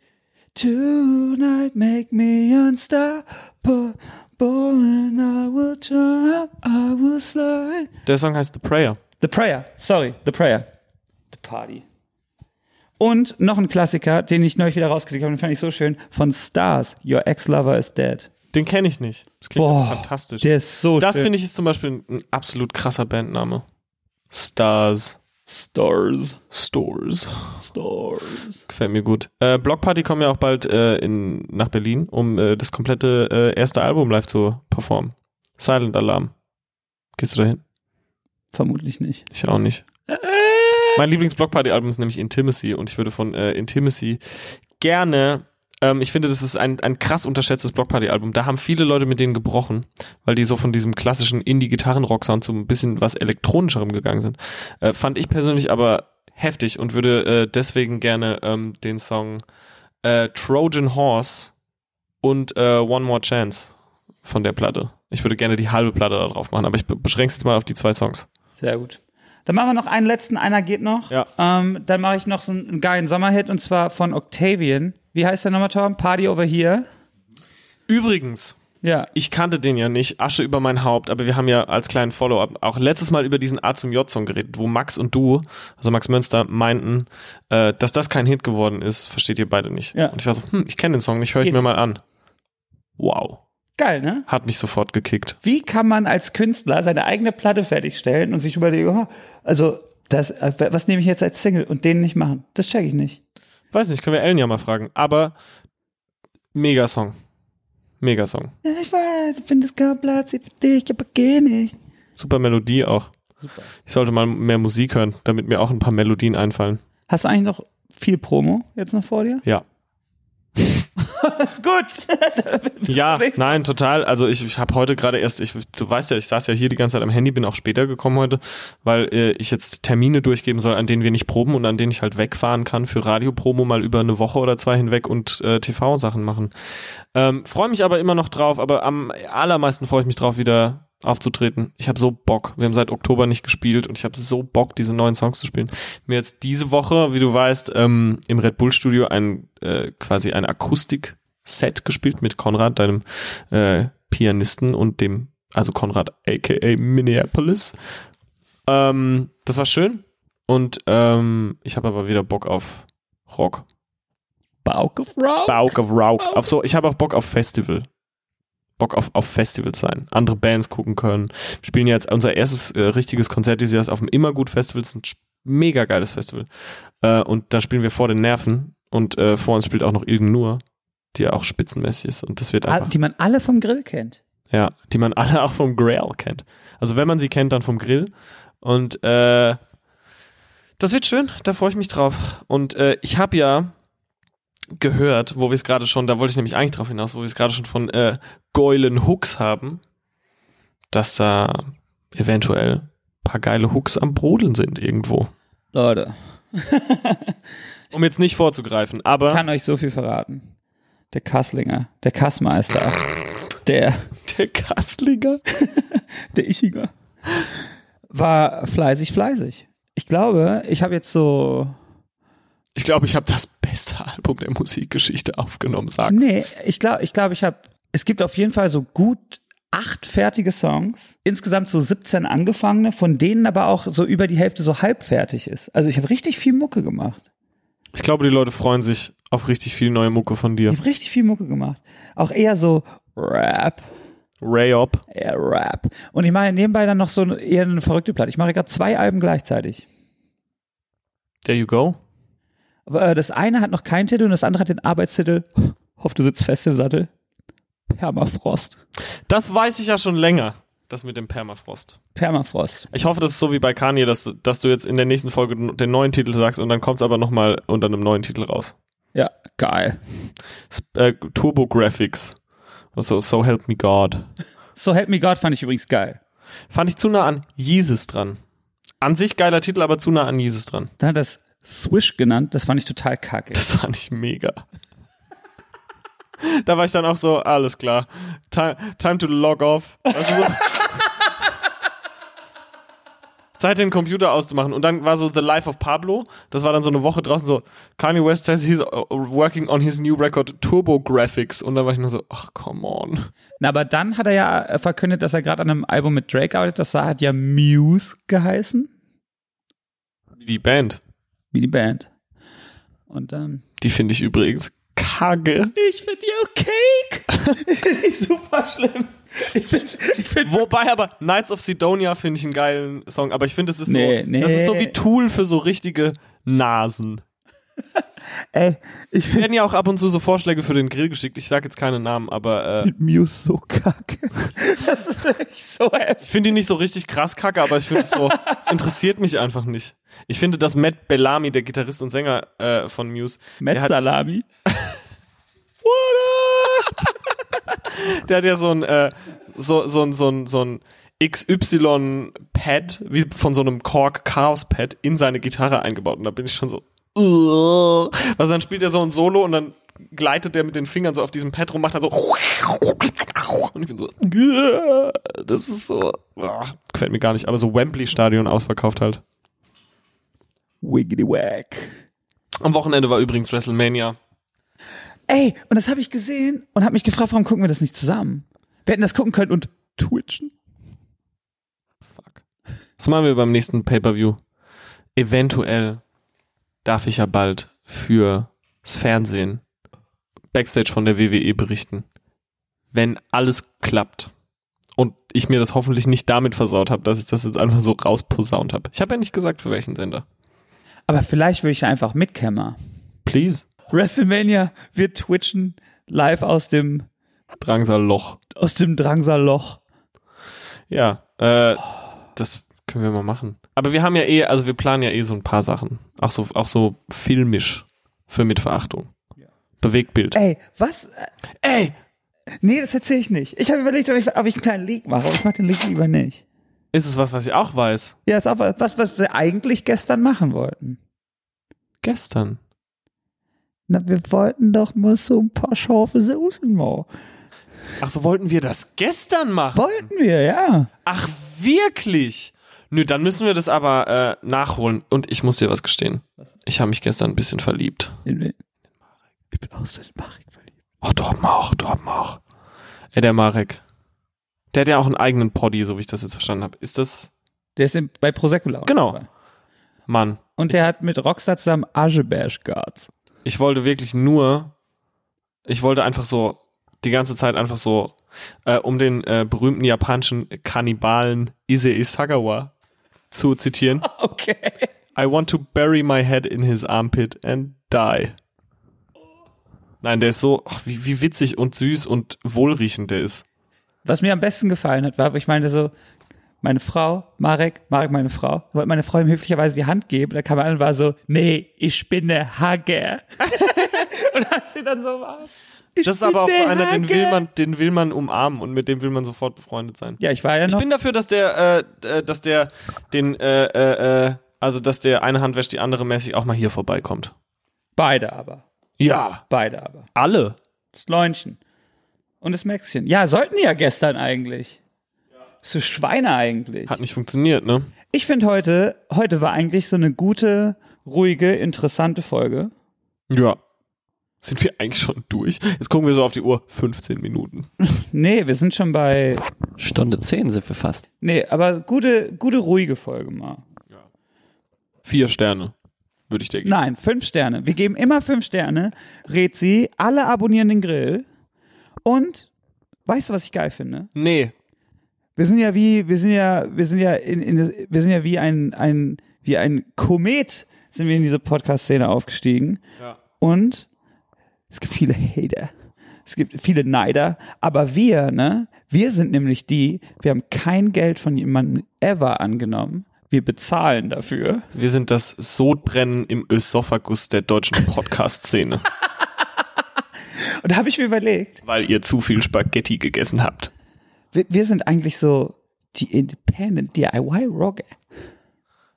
Tonight make me unstoppable and I will jump, I will slide. Der Song heißt The Prayer. The Prayer, sorry, The Prayer. The Party. Und noch ein Klassiker, den ich neulich wieder rausgesucht habe, den fand ich so schön, von Stars, Your Ex-Lover is Dead. Den kenne ich nicht. Das klingt Boah, fantastisch. Der ist so das finde ich ist zum Beispiel ein, ein absolut krasser Bandname. Stars. Stars. Stores. Stars. Gefällt mir gut. Äh, Block Party kommen ja auch bald äh, in, nach Berlin, um äh, das komplette äh, erste Album live zu performen. Silent Alarm. Gehst du dahin? Vermutlich nicht. Ich auch nicht. Mein Lieblings-Block Party-Album ist nämlich Intimacy und ich würde von äh, Intimacy gerne, ähm, ich finde, das ist ein, ein krass unterschätztes Block Party-Album. Da haben viele Leute mit denen gebrochen, weil die so von diesem klassischen Indie-Gitarren-Rock-Sound zu ein bisschen was elektronischerem gegangen sind. Äh, fand ich persönlich aber heftig und würde äh, deswegen gerne ähm, den Song äh, Trojan Horse und äh, One More Chance von der Platte. Ich würde gerne die halbe Platte da drauf machen, aber ich be- beschränke es jetzt mal auf die zwei Songs. Sehr gut. Dann machen wir noch einen letzten, einer geht noch. Ja. Ähm, dann mache ich noch so einen, einen geilen Sommerhit und zwar von Octavian, Wie heißt der nochmal, Tom? Party over here? Übrigens, Ja. ich kannte den ja nicht, Asche über mein Haupt, aber wir haben ja als kleinen Follow-up auch letztes Mal über diesen A zum J-Song geredet, wo Max und du, also Max Münster, meinten, äh, dass das kein Hit geworden ist, versteht ihr beide nicht. Ja. Und ich war so, hm, ich kenne den Song nicht, höre ich Hit. mir mal an. Wow. Geil, ne? Hat mich sofort gekickt. Wie kann man als Künstler seine eigene Platte fertigstellen und sich überlegen, oh, also das, äh, was nehme ich jetzt als Single und den nicht machen? Das check ich nicht. Weiß nicht, können wir Ellen ja mal fragen. Aber Megasong. Megasong. Ja, ich weiß, ich finde es kein Platz für dich, aber geh nicht. Super Melodie auch. Super. Ich sollte mal mehr Musik hören, damit mir auch ein paar Melodien einfallen. Hast du eigentlich noch viel Promo jetzt noch vor dir? Ja. Gut. Ja, nein, total. Also ich, ich habe heute gerade erst, ich, du weißt ja, ich saß ja hier die ganze Zeit am Handy, bin auch später gekommen heute, weil äh, ich jetzt Termine durchgeben soll, an denen wir nicht proben und an denen ich halt wegfahren kann für Radiopromo mal über eine Woche oder zwei hinweg und äh, TV-Sachen machen. Ähm, freue mich aber immer noch drauf, aber am allermeisten freue ich mich drauf, wieder aufzutreten. Ich habe so Bock. Wir haben seit Oktober nicht gespielt und ich habe so Bock, diese neuen Songs zu spielen. Mir jetzt diese Woche, wie du weißt, ähm, im Red Bull Studio ein äh, quasi ein Akustik-Set gespielt mit Konrad, deinem äh, Pianisten und dem, also Konrad aka Minneapolis. Ähm, das war schön und ähm, ich habe aber wieder Bock auf Rock. Bauch of Rock? Bock auf Rock. Auf so, ich habe auch Bock auf Festival. Bock auf, auf Festivals sein. Andere Bands gucken können. Wir spielen jetzt unser erstes äh, richtiges Konzert dieses Jahr auf dem Immergut Festival. Das ist ein mega geiles Festival. Äh, und da spielen wir vor den Nerven. Und äh, vor uns spielt auch noch Ilgen Nur, die ja auch spitzenmäßig ist. Und das wird Ah, einfach, Die man alle vom Grill kennt. ja, die man alle auch vom Grill kennt. Also wenn man sie kennt, dann vom Grill. Und äh, das wird schön, da freue ich mich drauf. Und äh, ich habe ja gehört, wo wir es gerade schon, da wollte ich nämlich eigentlich drauf hinaus, wo wir es gerade schon von äh, Geulen Hooks haben, dass da eventuell ein paar geile Hooks am Brodeln sind irgendwo. Leute, Um jetzt nicht vorzugreifen, aber kann euch so viel verraten. Der Kasslinger, der Kassmeister, der, der Kastlinger. der Ischiger, war fleißig, fleißig. Ich glaube, ich habe jetzt so Ich glaube, ich habe das beste Album der Musikgeschichte aufgenommen, sag's. Nee, ich glaube, ich glaube, ich habe. Es gibt auf jeden Fall so gut acht fertige Songs, insgesamt so 17 angefangene, von denen aber auch so über die Hälfte so halbfertig ist. Also ich habe richtig viel Mucke gemacht. Ich glaube, die Leute freuen sich auf richtig viel neue Mucke von dir. Ich habe richtig viel Mucke gemacht. Auch eher so Rap, Ray Up. eher Rap. Und ich mache nebenbei dann noch so eher eine verrückte Platte. Ich mache gerade zwei Alben gleichzeitig. There you go. Aber, äh, das eine hat noch keinen Titel und das andere hat den Arbeitstitel. Hoff, du sitzt fest im Sattel. Permafrost. Das weiß ich ja schon länger. Das mit dem Permafrost. Permafrost. Ich hoffe, das ist so wie bei Kanye, dass, dass du jetzt in der nächsten Folge den neuen Titel sagst und dann kommt es aber nochmal unter einem neuen Titel raus. Ja, geil. Sp äh, Turbo Graphics. Also, so help me God. So Help Me God fand ich übrigens geil. Fand ich zu nah an Jesus dran. An sich geiler Titel, aber zu nah an Jesus dran. Dann hat das Swish genannt, das fand ich total kacke. Das fand ich mega. da war ich dann auch so, alles klar. Time, time to log off. Weißt du, so. Zeit, den Computer auszumachen. Und dann war so The Life of Pablo. Das war dann so eine Woche draußen so, Kanye West says he's uh, working on his new record Turbo Graphics. Und dann war ich nur so, ach, come on. Na, aber dann hat er ja äh, verkündet, dass er gerade an einem Album mit Drake arbeitet. Das hat ja Muse geheißen, die Band. Wie die Band. Und dann. Die finde ich übrigens kacke. Ich finde die okay. Finde ich super schlimm. Ich finde, ich find, Wobei aber Knights of Sidonia finde ich einen geilen Song, aber ich finde, es ist Nee, so, nee. das ist so wie Tool für so richtige Nasen. ey, ich finde werden ja auch ab und zu so Vorschläge für den Grill geschickt. Ich sage jetzt keine Namen, aber äh, Muse so kacke. Das ist echt so heftig. ich finde ihn nicht so richtig krass kacke, aber ich finde es so, es interessiert mich einfach nicht. Ich finde, dass Matt Bellamy, der Gitarrist und Sänger äh, von Muse, Matt hat, Salami. der hat ja so ein, äh, so, so ein, so ein, so ein XY-Pad, wie von so einem Korg Chaos Pad, in seine Gitarre eingebaut. Und da bin ich schon so. Also dann spielt er so ein Solo und dann gleitet der mit den Fingern so auf diesem Pad rum, macht dann so und ich bin so, das ist so, uh, gefällt mir gar nicht, aber so Wembley-Stadion ausverkauft halt. Wiggity Wack. Am Wochenende war übrigens WrestleMania. Ey, und das habe ich gesehen und habe mich gefragt, warum gucken wir das nicht zusammen? Wir hätten das gucken können und twitchen. Fuck. Was machen wir beim nächsten Pay-Per-View? Eventuell darf ich ja bald fürs Fernsehen Backstage von der WWE berichten. Wenn alles klappt. Und ich mir das hoffentlich nicht damit versaut habe, dass ich das jetzt einfach so rausposaunt habe. Ich habe ja nicht gesagt, für welchen Sender. Aber vielleicht will ich einfach mitkämmer. Please. WrestleMania, wir twitchen live aus dem, Drangsal Loch. aus dem Drangsalloch. Ja, äh, das können wir mal machen. Aber wir haben ja eh, also wir planen ja eh so ein paar Sachen. Auch so, auch so filmisch für Mitverachtung. Bewegtbild. Ey, was? Ey! Nee, das erzähle ich nicht. Ich habe überlegt, ob ich, ob ich einen kleinen Leak mache, aber ich mache den Leak lieber nicht. Ist es was, was ich auch weiß? Ja, ist aber was, was wir eigentlich gestern machen wollten. Gestern. Na, wir wollten doch mal so ein paar scharfe Soßen mal. Ach so, wollten wir das gestern machen? Wollten wir, ja. Ach, wirklich? Nö, dann müssen wir das aber äh, nachholen. Und ich muss dir was gestehen. Ich habe mich gestern ein bisschen verliebt. In wen? Ich bin auch so in Marek verliebt. Oh, Torben auch, Torben auch. Ey, der Marek. Der hat ja auch einen eigenen Poddy, so wie ich das jetzt verstanden habe. Ist das... Der ist bei Prosecco Lounge Genau. dabei. Mann, Und der hat mit Rockstar zusammen Azebash Guards. ich wollte wirklich nur... Ich wollte einfach so die ganze Zeit einfach so äh, um den äh, berühmten japanischen Kannibalen Issei Sagawa zu zitieren. Okay. I want to bury my head in his armpit and die. Nein, der ist so, ach, wie, wie witzig und süß und wohlriechend der ist. Was mir am besten gefallen hat, war, ich meine so, meine Frau, Marek, Marek meine Frau, wollte meine Frau ihm höflicherweise die Hand geben, da kam er an und war so, nee, ich bin der Hager. und hat sie dann so gemacht. Ich Das ist aber auch so einer, den will man, den will man umarmen und mit dem will man sofort befreundet sein. Ja, ich war ja Ich noch. bin dafür, dass der, äh, äh, dass der den, äh, äh, äh, also dass der eine Hand wäscht die andere mäßig auch mal hier vorbeikommt. beide aber. Ja, Beide aber. alle. Das Läunchen. Und das Maxchen. Ja, sollten die ja gestern eigentlich. So Schweine eigentlich. Hat nicht funktioniert, ne? Ich finde heute, heute war eigentlich so eine gute, ruhige, interessante Folge. Ja. Sind wir eigentlich schon durch? Jetzt gucken wir so auf die Uhr. 15 Minuten. Nee, wir sind schon bei, Stunde 10 sind wir fast. nee, aber gute, gute, ruhige Folge mal. Vier Sterne. Würde ich dir geben. Nein, fünf Sterne. Wir geben immer fünf Sterne. Rezi, alle abonnieren den Grill. Und, weißt du, was ich geil finde? Nee. Wir sind ja wie, wir sind ja, wir sind ja in, in wir sind ja wie ein, ein, wie ein Komet sind wir in diese Podcast-Szene aufgestiegen. Ja. Und es gibt viele Hater. Es gibt viele Neider. Aber wir, ne? Wir sind nämlich die, wir haben kein Geld von jemandem ever angenommen. Wir bezahlen dafür. Wir sind das Sodbrennen im Ösophagus der deutschen Podcast-Szene, Und da habe ich mir überlegt, weil ihr zu viel Spaghetti gegessen habt. wir, wir sind eigentlich so die Independent DIY Rocker.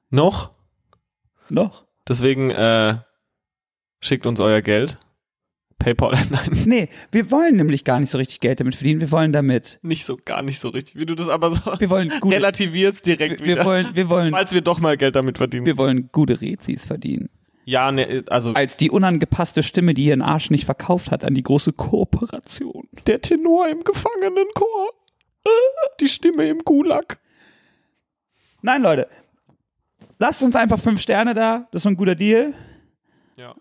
Noch? Noch? Deswegen äh, schickt uns euer Geld. PayPal, nein, Nee, wir wollen nämlich gar nicht so richtig Geld damit verdienen. Wir wollen damit, nicht so, gar nicht so richtig, wie du das aber so wir wollen gute, relativierst direkt wir wieder. wollen, wir wollen, falls wir doch mal Geld damit verdienen. wir wollen gute Rezis verdienen. ja, ne, also Als die unangepasste Stimme, die ihren Arsch nicht verkauft hat an die große Kooperation. der Tenor im Gefangenenchor. Äh, Die Stimme im Gulag. Nein, Leute. Lasst uns einfach fünf Sterne da. Das ist so ein guter Deal. Ja.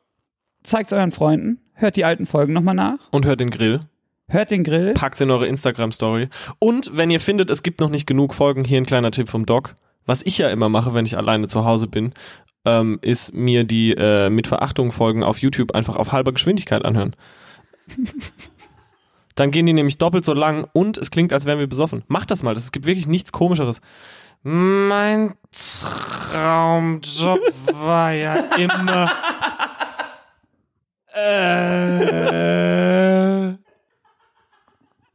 Zeigt euren Freunden. Hört die alten Folgen nochmal nach. Und hört den Grill. Hört den Grill. Packt's in eure Instagram-Story. Und wenn ihr findet, es gibt noch nicht genug Folgen, hier ein kleiner Tipp vom Doc. Was ich ja immer mache, wenn ich alleine zu Hause bin, ähm, ist mir die äh, mit Verachtung Folgen auf YouTube einfach auf halber Geschwindigkeit anhören. Dann gehen die nämlich doppelt so lang und es klingt, als wären wir besoffen. Macht das mal, das, es gibt wirklich nichts komischeres. Mein Traumjob war ja immer äh,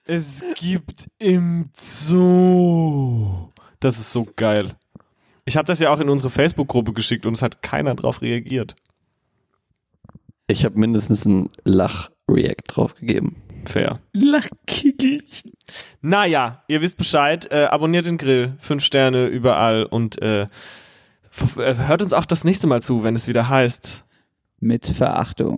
es gibt im Zoo. Das ist so geil. Ich habe das ja auch in unsere Facebook-Gruppe geschickt und es hat keiner drauf reagiert. Ich habe mindestens ein Lach-React drauf gegeben. Fair. Lachkickelchen. Naja, ihr wisst Bescheid. Äh, abonniert den Grill. Fünf Sterne überall und äh, äh, hört uns auch das nächste Mal zu, wenn es wieder heißt. Mit Verachtung.